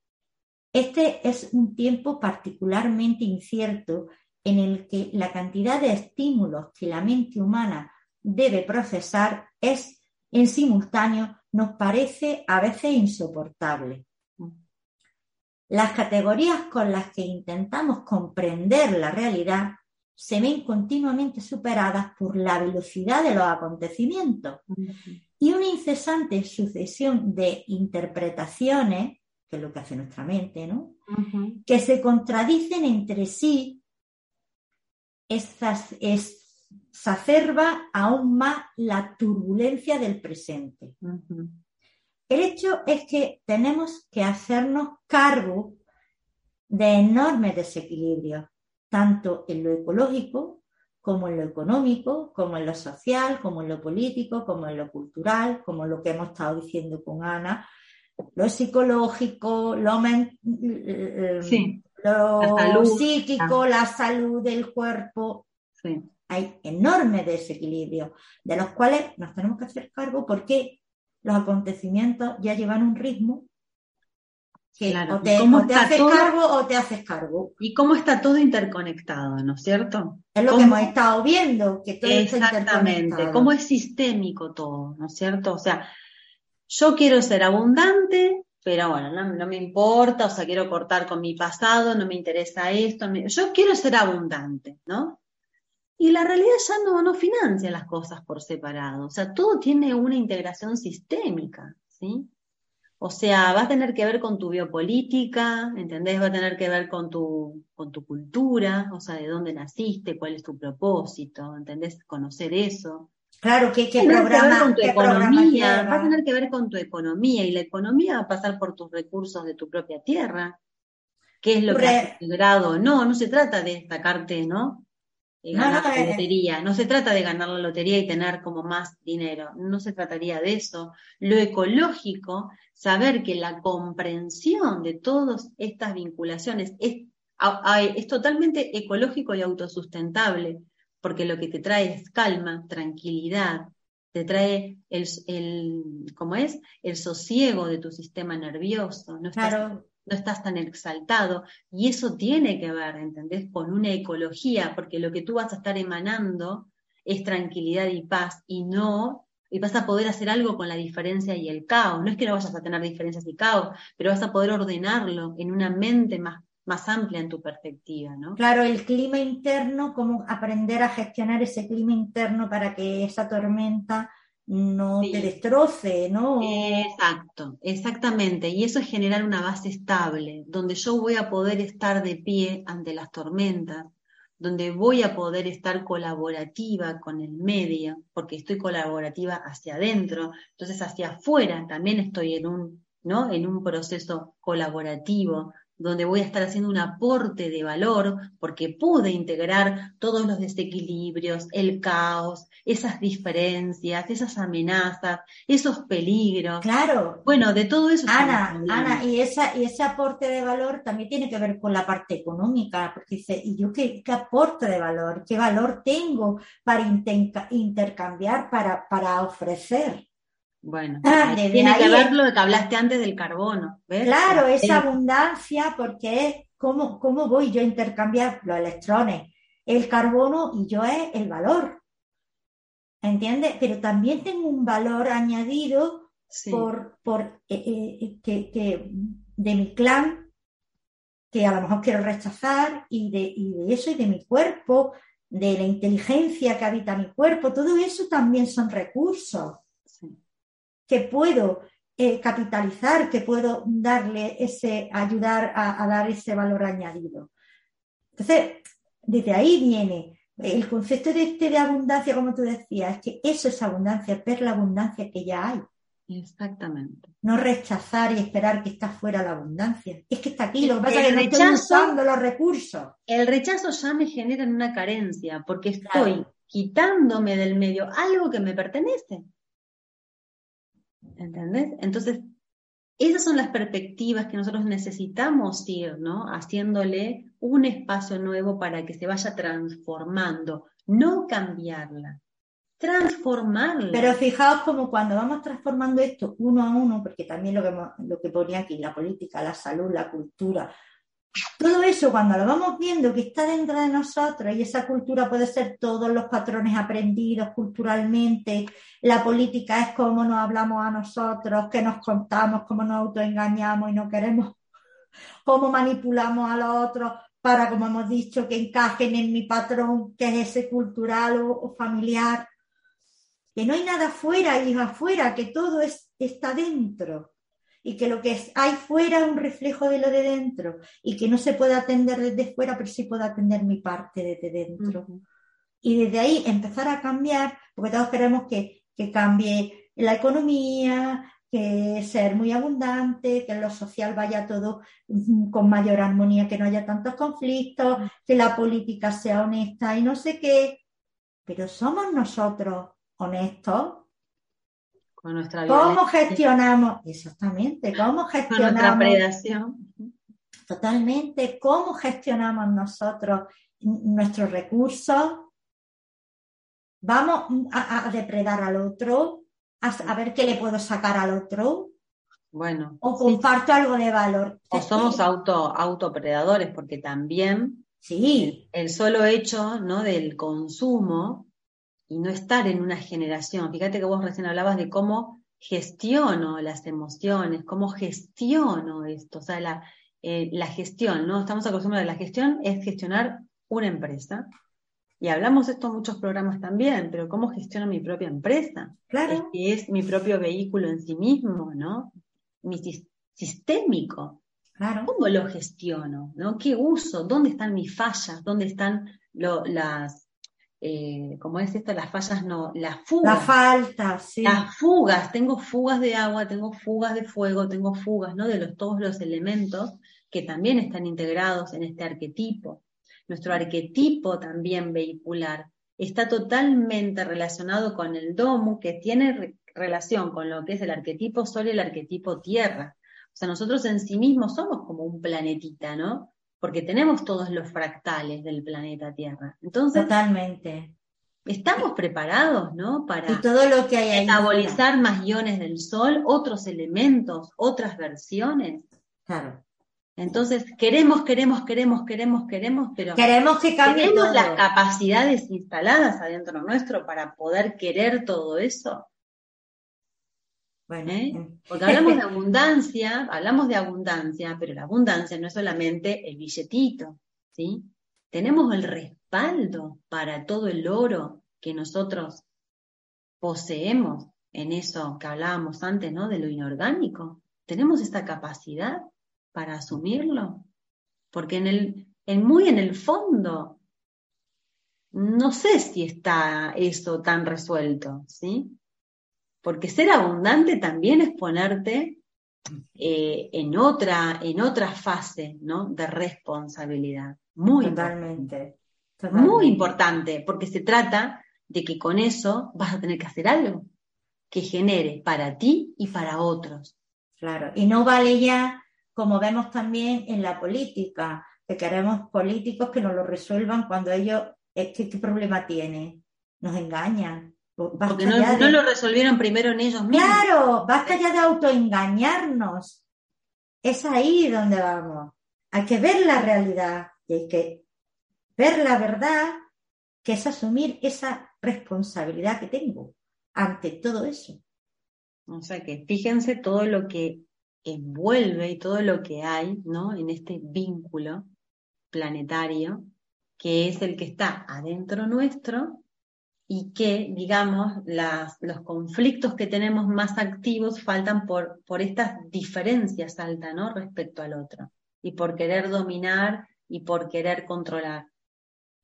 Este es un tiempo particularmente incierto en el que la cantidad de estímulos que la mente humana debe procesar es en simultáneo, nos parece a veces insoportable. Las categorías con las que intentamos comprender la realidad se ven continuamente superadas por la velocidad de los acontecimientos y una incesante sucesión de interpretaciones, que es lo que hace nuestra mente, ¿no? que se contradicen entre sí exacerba aún más la turbulencia del presente. El hecho es que tenemos que hacernos cargo de enormes desequilibrios, tanto en lo ecológico como en lo económico, como en lo social, como en lo político, como en lo cultural, como lo que hemos estado diciendo con Ana, lo psicológico, lo, sí. lo psíquico, la salud del cuerpo. Hay enorme desequilibrio, de los cuales nos tenemos que hacer cargo porque los acontecimientos ya llevan un ritmo que o te, haces cargo o te haces cargo. Y cómo está todo interconectado, ¿no es cierto? Es lo que hemos estado viendo, que todo Exactamente, cómo es sistémico todo, ¿no es cierto? O sea, yo quiero ser abundante, pero bueno, no, me importa, o sea, quiero cortar con mi pasado, no me interesa esto, yo quiero ser abundante, ¿no? Y la realidad ya no, no financia las cosas por separado, o sea, todo tiene una integración sistémica, ¿sí? O sea, va a tener que ver con tu biopolítica, ¿entendés? Va a tener que ver con tu, con tu cultura, o sea, de dónde naciste, cuál es tu propósito, ¿entendés? Conocer eso. Claro, ¿qué, qué programa? Con tu economía, va a tener que ver con tu economía y la economía va a pasar por tus recursos de tu propia tierra. ¿Qué es lo que has logrado? No, no se trata de destacarte, ¿no? ganar la eh, lotería. No se trata de ganar la lotería y tener como más dinero. No se trataría de eso. Lo ecológico, saber que la comprensión de todas estas vinculaciones es, es totalmente ecológico y autosustentable porque lo que te trae es calma, tranquilidad, te trae el, el ¿cómo es? El sosiego de tu sistema nervioso, no estás, no estás tan exaltado. Y eso tiene que ver, ¿entendés? Con una ecología, porque lo que tú vas a estar emanando es tranquilidad y paz y no y vas a poder hacer algo con la diferencia y el caos. No es que no vayas a tener diferencias y caos, pero vas a poder ordenarlo en una mente más más amplia en tu perspectiva, ¿no? Claro, el clima interno, cómo aprender a gestionar ese clima interno para que esa tormenta no te destroce, ¿no? Exacto, exactamente. Y eso es generar una base estable, donde yo voy a poder estar de pie ante las tormentas, donde voy a poder estar colaborativa con el medio, porque estoy colaborativa hacia adentro, entonces hacia afuera también estoy en un, ¿no? En un proceso colaborativo, donde voy a estar haciendo un aporte de valor porque pude integrar todos los desequilibrios, el caos, esas diferencias, esas amenazas, esos peligros. Claro. Bueno, de todo eso. Ana, Ana, y, esa, y ese aporte de valor también tiene que ver con la parte económica, porque dice, ¿y yo qué, qué aporte de valor? ¿Qué valor tengo para intercambiar, para, para ofrecer? Bueno, ah, tiene que ver lo que hablaste antes del carbono. Claro, esa abundancia, porque es cómo, cómo voy yo a intercambiar los electrones, el carbono y yo es el valor. ¿Entiendes? Pero también tengo un valor añadido por, por eh, eh, que, de mi clan, que a lo mejor quiero rechazar, y de, y de eso, y de mi cuerpo, de la inteligencia que habita mi cuerpo, todo eso también son recursos que puedo eh, capitalizar, que puedo darle ese, ayudar a, dar ese valor añadido. Entonces, desde ahí viene el concepto de, este de abundancia, como tú decías, es que eso es abundancia, ver la abundancia que ya hay. Exactamente. No rechazar y esperar que está fuera la abundancia. Es que está aquí, lo que pasa es que no estoy usando los recursos. El rechazo ya me genera una carencia, porque estoy quitándome del medio algo que me pertenece. ¿Entendés? Entonces, esas son las perspectivas que nosotros necesitamos ir, ¿no? Haciéndole un espacio nuevo para que se vaya transformando, no cambiarla, transformarla. Pero fijaos como cuando vamos transformando esto uno a uno, porque también lo que, lo que ponía aquí, la política, la salud, la cultura, todo eso, cuando lo vamos viendo que está dentro de nosotros, y esa cultura puede ser todos los patrones aprendidos culturalmente, la política es cómo nos hablamos a nosotros, qué nos contamos, cómo nos autoengañamos y no queremos, cómo manipulamos a los otros para, como hemos dicho, que encajen en mi patrón, que es ese cultural o, familiar. Que no hay nada fuera y afuera, que todo es, está dentro y que lo que hay fuera es un reflejo de lo de dentro y que no se puede atender desde fuera, pero sí puedo atender mi parte desde dentro. Y desde ahí empezar a cambiar, porque todos queremos que, cambie la economía, que ser muy abundante, que en lo social vaya todo mm, con mayor armonía, que no haya tantos conflictos, que la política sea honesta y no sé qué. Pero somos nosotros honestos ¿Cómo gestionamos? Exactamente, ¿cómo gestionamos? nuestra predación. Totalmente, ¿cómo gestionamos nosotros nuestros recursos? ¿Vamos a, depredar al otro? A, ver qué le puedo sacar al otro? Bueno. O comparto algo de valor. O somos auto, autopredadores, porque también sí. el solo hecho ¿no? del consumo y no estar en una generación. Fíjate que vos recién hablabas de cómo gestiono las emociones, cómo gestiono esto, o sea, la, eh, la gestión, ¿no? Estamos acostumbrados a la gestión, es gestionar una empresa. Y hablamos esto en muchos programas también, pero ¿cómo gestiono mi propia empresa? Claro. Es es mi propio vehículo en sí mismo, ¿no? Mi sistémico. Claro. ¿Cómo lo gestiono? ¿no? ¿Qué uso? ¿Dónde están mis fallas? ¿Dónde están las, eh, como es esto, las fallas no, las fugas. Las faltas, sí. Las fugas, tengo fugas de agua, tengo fugas de fuego, tengo fugas, ¿no? De los, todos los elementos que también están integrados en este arquetipo. Nuestro arquetipo también vehicular está totalmente relacionado con el domo, que tiene relación con lo que es el arquetipo sol y el arquetipo tierra. O sea, nosotros en sí mismos somos como un planetita, ¿no? Porque tenemos todos los fractales del planeta Tierra. Entonces, totalmente. Estamos preparados, ¿no? Para y todo lo que hay metabolizar más iones del Sol, otros elementos, otras versiones. Claro. Entonces, queremos, queremos, queremos, queremos, queremos, pero queremos que cambie ¿Tenemos las capacidades instaladas adentro nuestro para poder querer todo eso? Bueno, ¿Eh? Porque hablamos de abundancia, hablamos de abundancia, pero la abundancia no es solamente el billetito, ¿sí? Tenemos el respaldo para todo el oro que nosotros poseemos en eso que hablábamos antes, ¿no? De lo inorgánico. ¿Tenemos esta capacidad para asumirlo? Porque en el, en muy en el fondo, no sé si está eso tan resuelto, ¿sí? Porque ser abundante también es ponerte eh, en, otra, en otra fase, ¿no? De responsabilidad. Muy totalmente, Muy importante, porque se trata de que con eso vas a tener que hacer algo que genere para ti y para otros. Claro, y no vale ya, como vemos también en la política, que queremos políticos que nos lo resuelvan cuando ellos, ¿qué, qué problema tiene? Nos engañan. Porque no, no, lo resolvieron primero en ellos mismos. Claro, basta ya de autoengañarnos. Es ahí donde vamos. Hay que ver la realidad y hay que ver la verdad, que es asumir esa responsabilidad que tengo ante todo eso. O sea que fíjense todo lo que envuelve y todo lo que hay, ¿no? En este vínculo planetario, que es el que está adentro nuestro y que, digamos, los conflictos que tenemos más activos faltan por, por estas diferencias altas, ¿no? Respecto al otro. Y por querer dominar y por querer controlar.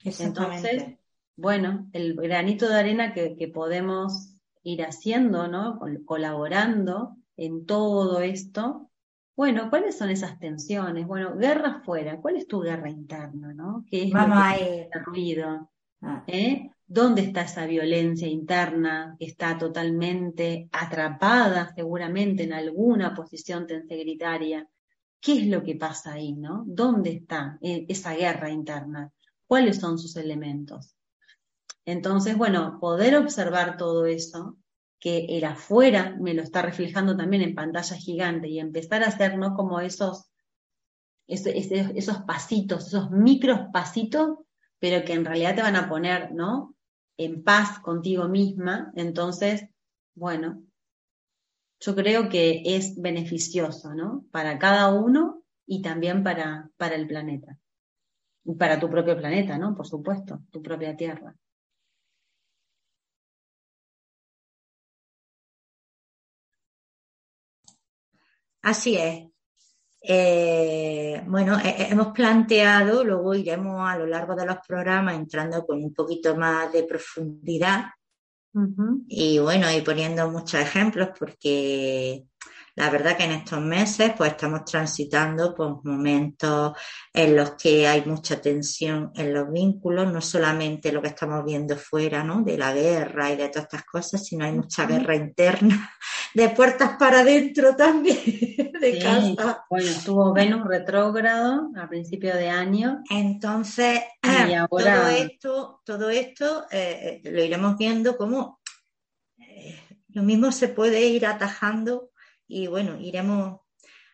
Entonces, bueno, el granito de arena que, que podemos ir haciendo, ¿no? Colaborando en todo esto. Bueno, ¿cuáles son esas tensiones? Bueno, guerra afuera, ¿cuál es tu guerra interna, no? ¿Qué es Vamos ruido? Ah. ¿Eh? ¿Dónde está esa violencia interna que está totalmente atrapada seguramente en alguna posición tensegritaria? ¿Qué es lo que pasa ahí, no? ¿Dónde está eh, esa guerra interna? ¿Cuáles son sus elementos? Entonces, bueno, poder observar todo eso, que el afuera me lo está reflejando también en pantalla gigante y empezar a hacernos como esos, esos, pasitos, esos micros pasitos, pero que en realidad te van a poner, ¿no? En paz contigo misma. Entonces, bueno, yo creo que es beneficioso, ¿no? Para cada uno y también para, para el planeta. Y para tu propio planeta, ¿no? Por supuesto, tu propia Tierra. Así es. Eh, bueno, hemos planteado, luego iremos a lo largo de los programas entrando con un poquito más de profundidad. Y bueno, y poniendo muchos ejemplos porque la verdad que en estos meses pues estamos transitando por momentos en los que hay mucha tensión en los vínculos, no solamente lo que estamos viendo fuera, ¿no? De la guerra y de todas estas cosas, sino hay mucha guerra interna, de puertas para adentro también, de casa. Bueno, estuvo Venus retrógrado a principio de año. Entonces, todo esto, todo esto eh, eh, lo iremos viendo como eh, lo mismo se puede ir atajando y bueno, iremos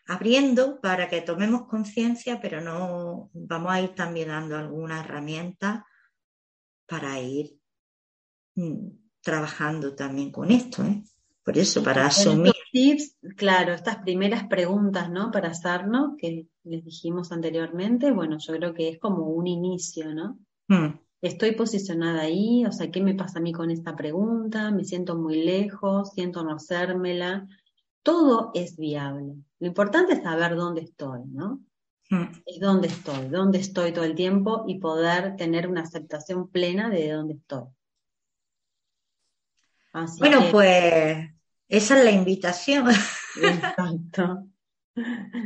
abriendo para que tomemos conciencia, pero no vamos a ir también dando alguna herramienta para ir mm, trabajando también con esto, ¿eh? Por eso, para asumir. Tips, claro, estas primeras preguntas, ¿no? Para hacernos, que les dijimos anteriormente, bueno, yo creo que es como un inicio, ¿no? Mm. Estoy posicionada ahí, o sea, ¿qué me pasa a mí con esta pregunta? Me siento muy lejos, siento no hacérmela, todo es viable. Lo importante es saber dónde estoy, ¿no? Hmm. Es dónde estoy, dónde estoy todo el tiempo y poder tener una aceptación plena de dónde estoy. bueno, pues esa es la invitación. Exacto.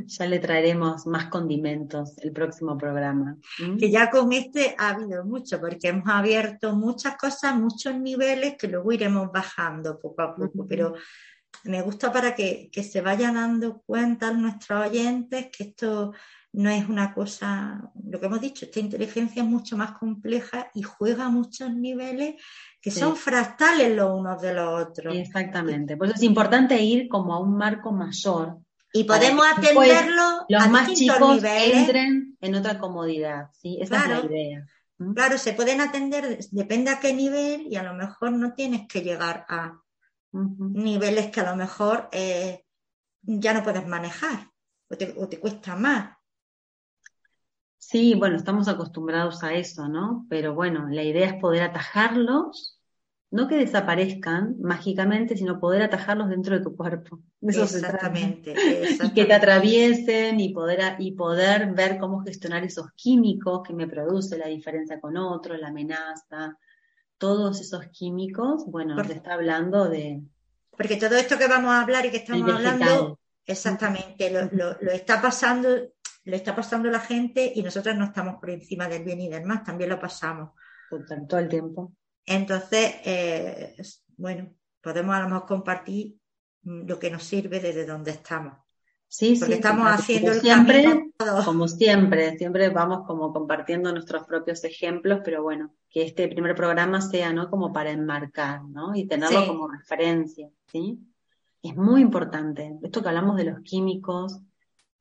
Ya le traeremos más condimentos el próximo programa. Que ya con este ha habido mucho, porque hemos abierto muchas cosas, muchos niveles que luego iremos bajando poco a poco, pero me gusta para que, se vayan dando cuenta nuestros oyentes que esto no es una cosa, lo que hemos dicho, esta inteligencia es mucho más compleja y juega a muchos niveles que son fractales los unos de los otros. Exactamente, por eso es importante ir como a un marco mayor. Y podemos atenderlo los más chicos niveles. entren en otra comodidad, ¿sí? Esa es la idea. Claro, se pueden atender, depende a qué nivel, y a lo mejor no tienes que llegar a niveles que a lo mejor eh, ya no puedes manejar o te, cuesta más. Sí, bueno, estamos acostumbrados a eso, ¿no? Pero bueno, la idea es poder atajarlos, no que desaparezcan mágicamente, sino poder atajarlos dentro de tu cuerpo. exactamente, Y que te atraviesen y poder, y poder ver cómo gestionar esos químicos que me produce la diferencia con otro, la amenaza, todos esos químicos, bueno, se está hablando de... Porque todo esto que vamos a hablar y que estamos hablando, exactamente, lo, está pasando, lo está pasando la gente y nosotros no estamos por encima del bien y del mal, también lo pasamos. todo el tiempo. Entonces, eh, bueno, podemos a lo mejor compartir lo que nos sirve desde donde estamos. Sí, Porque estamos haciendo el siempre, como siempre, siempre vamos como compartiendo nuestros propios ejemplos, pero bueno, que este primer programa sea, ¿no? Como para enmarcar, ¿no? Y tenerlo como referencia, ¿sí? Es muy importante. Esto que hablamos de los químicos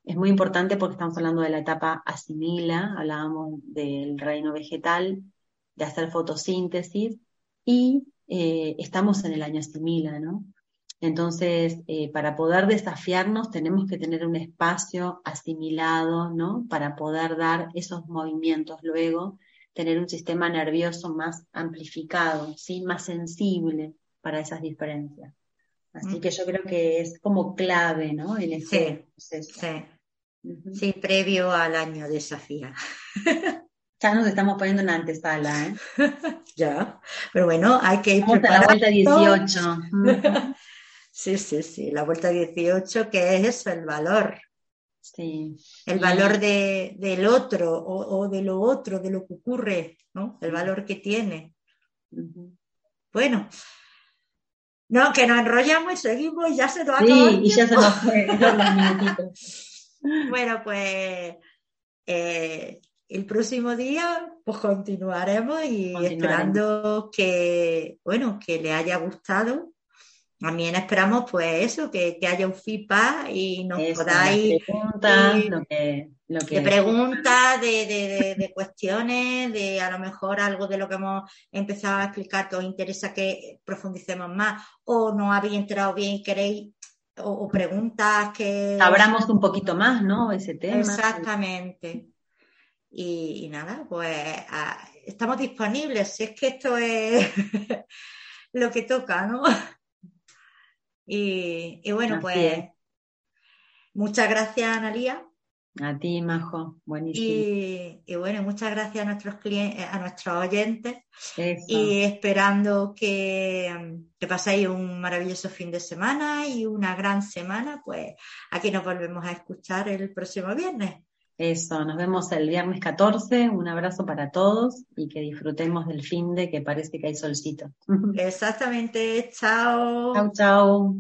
es muy importante porque estamos hablando de la etapa asimila, hablábamos del reino vegetal, de hacer fotosíntesis y eh, estamos en el año asimila, ¿no? Entonces, eh, para poder desafiarnos tenemos que tener un espacio asimilado, ¿no? Para poder dar esos movimientos luego, tener un sistema nervioso más amplificado, ¿sí? Más sensible para esas diferencias. Así que yo creo que es como clave, ¿no? En este sí, Sí. sí, previo al año desafía. Ya nos estamos poniendo en antesala, ¿eh? ya, pero bueno, hay que ir Vamos a la vuelta 18. Sí, sí, sí, la vuelta 18, que es eso, el valor. Sí. El valor de, del otro o, de lo otro, de lo que ocurre, ¿no? El valor que tiene. Bueno, no, que nos enrollamos y seguimos y ya se nos ha Sí, y ya se nos fue Bueno, pues eh, el próximo día pues continuaremos y esperando que, bueno, que le haya gustado también esperamos pues eso, que, haya un feedback y nos podáis... Preguntas, lo que, De preguntas, de, cuestiones, de a lo mejor algo de lo que hemos empezado a explicar que os interesa que profundicemos más o no habéis enterado bien y queréis o, preguntas que... Abramos un poquito más, ¿no? Ese tema. Exactamente. Y, nada, pues estamos disponibles. Si es que esto es lo que toca, ¿no? Y, bueno, pues muchas gracias, Analía. A ti, Majo, buenísimo. Y, bueno, muchas gracias a nuestros clientes, a nuestros oyentes. Y esperando que, que, paséis un maravilloso fin de semana y una gran semana, pues aquí nos volvemos a escuchar el próximo viernes. Eso, nos vemos el viernes 14. Un abrazo para todos y que disfrutemos del fin de que parece que hay solcito. Exactamente. Chao. Chao, chao.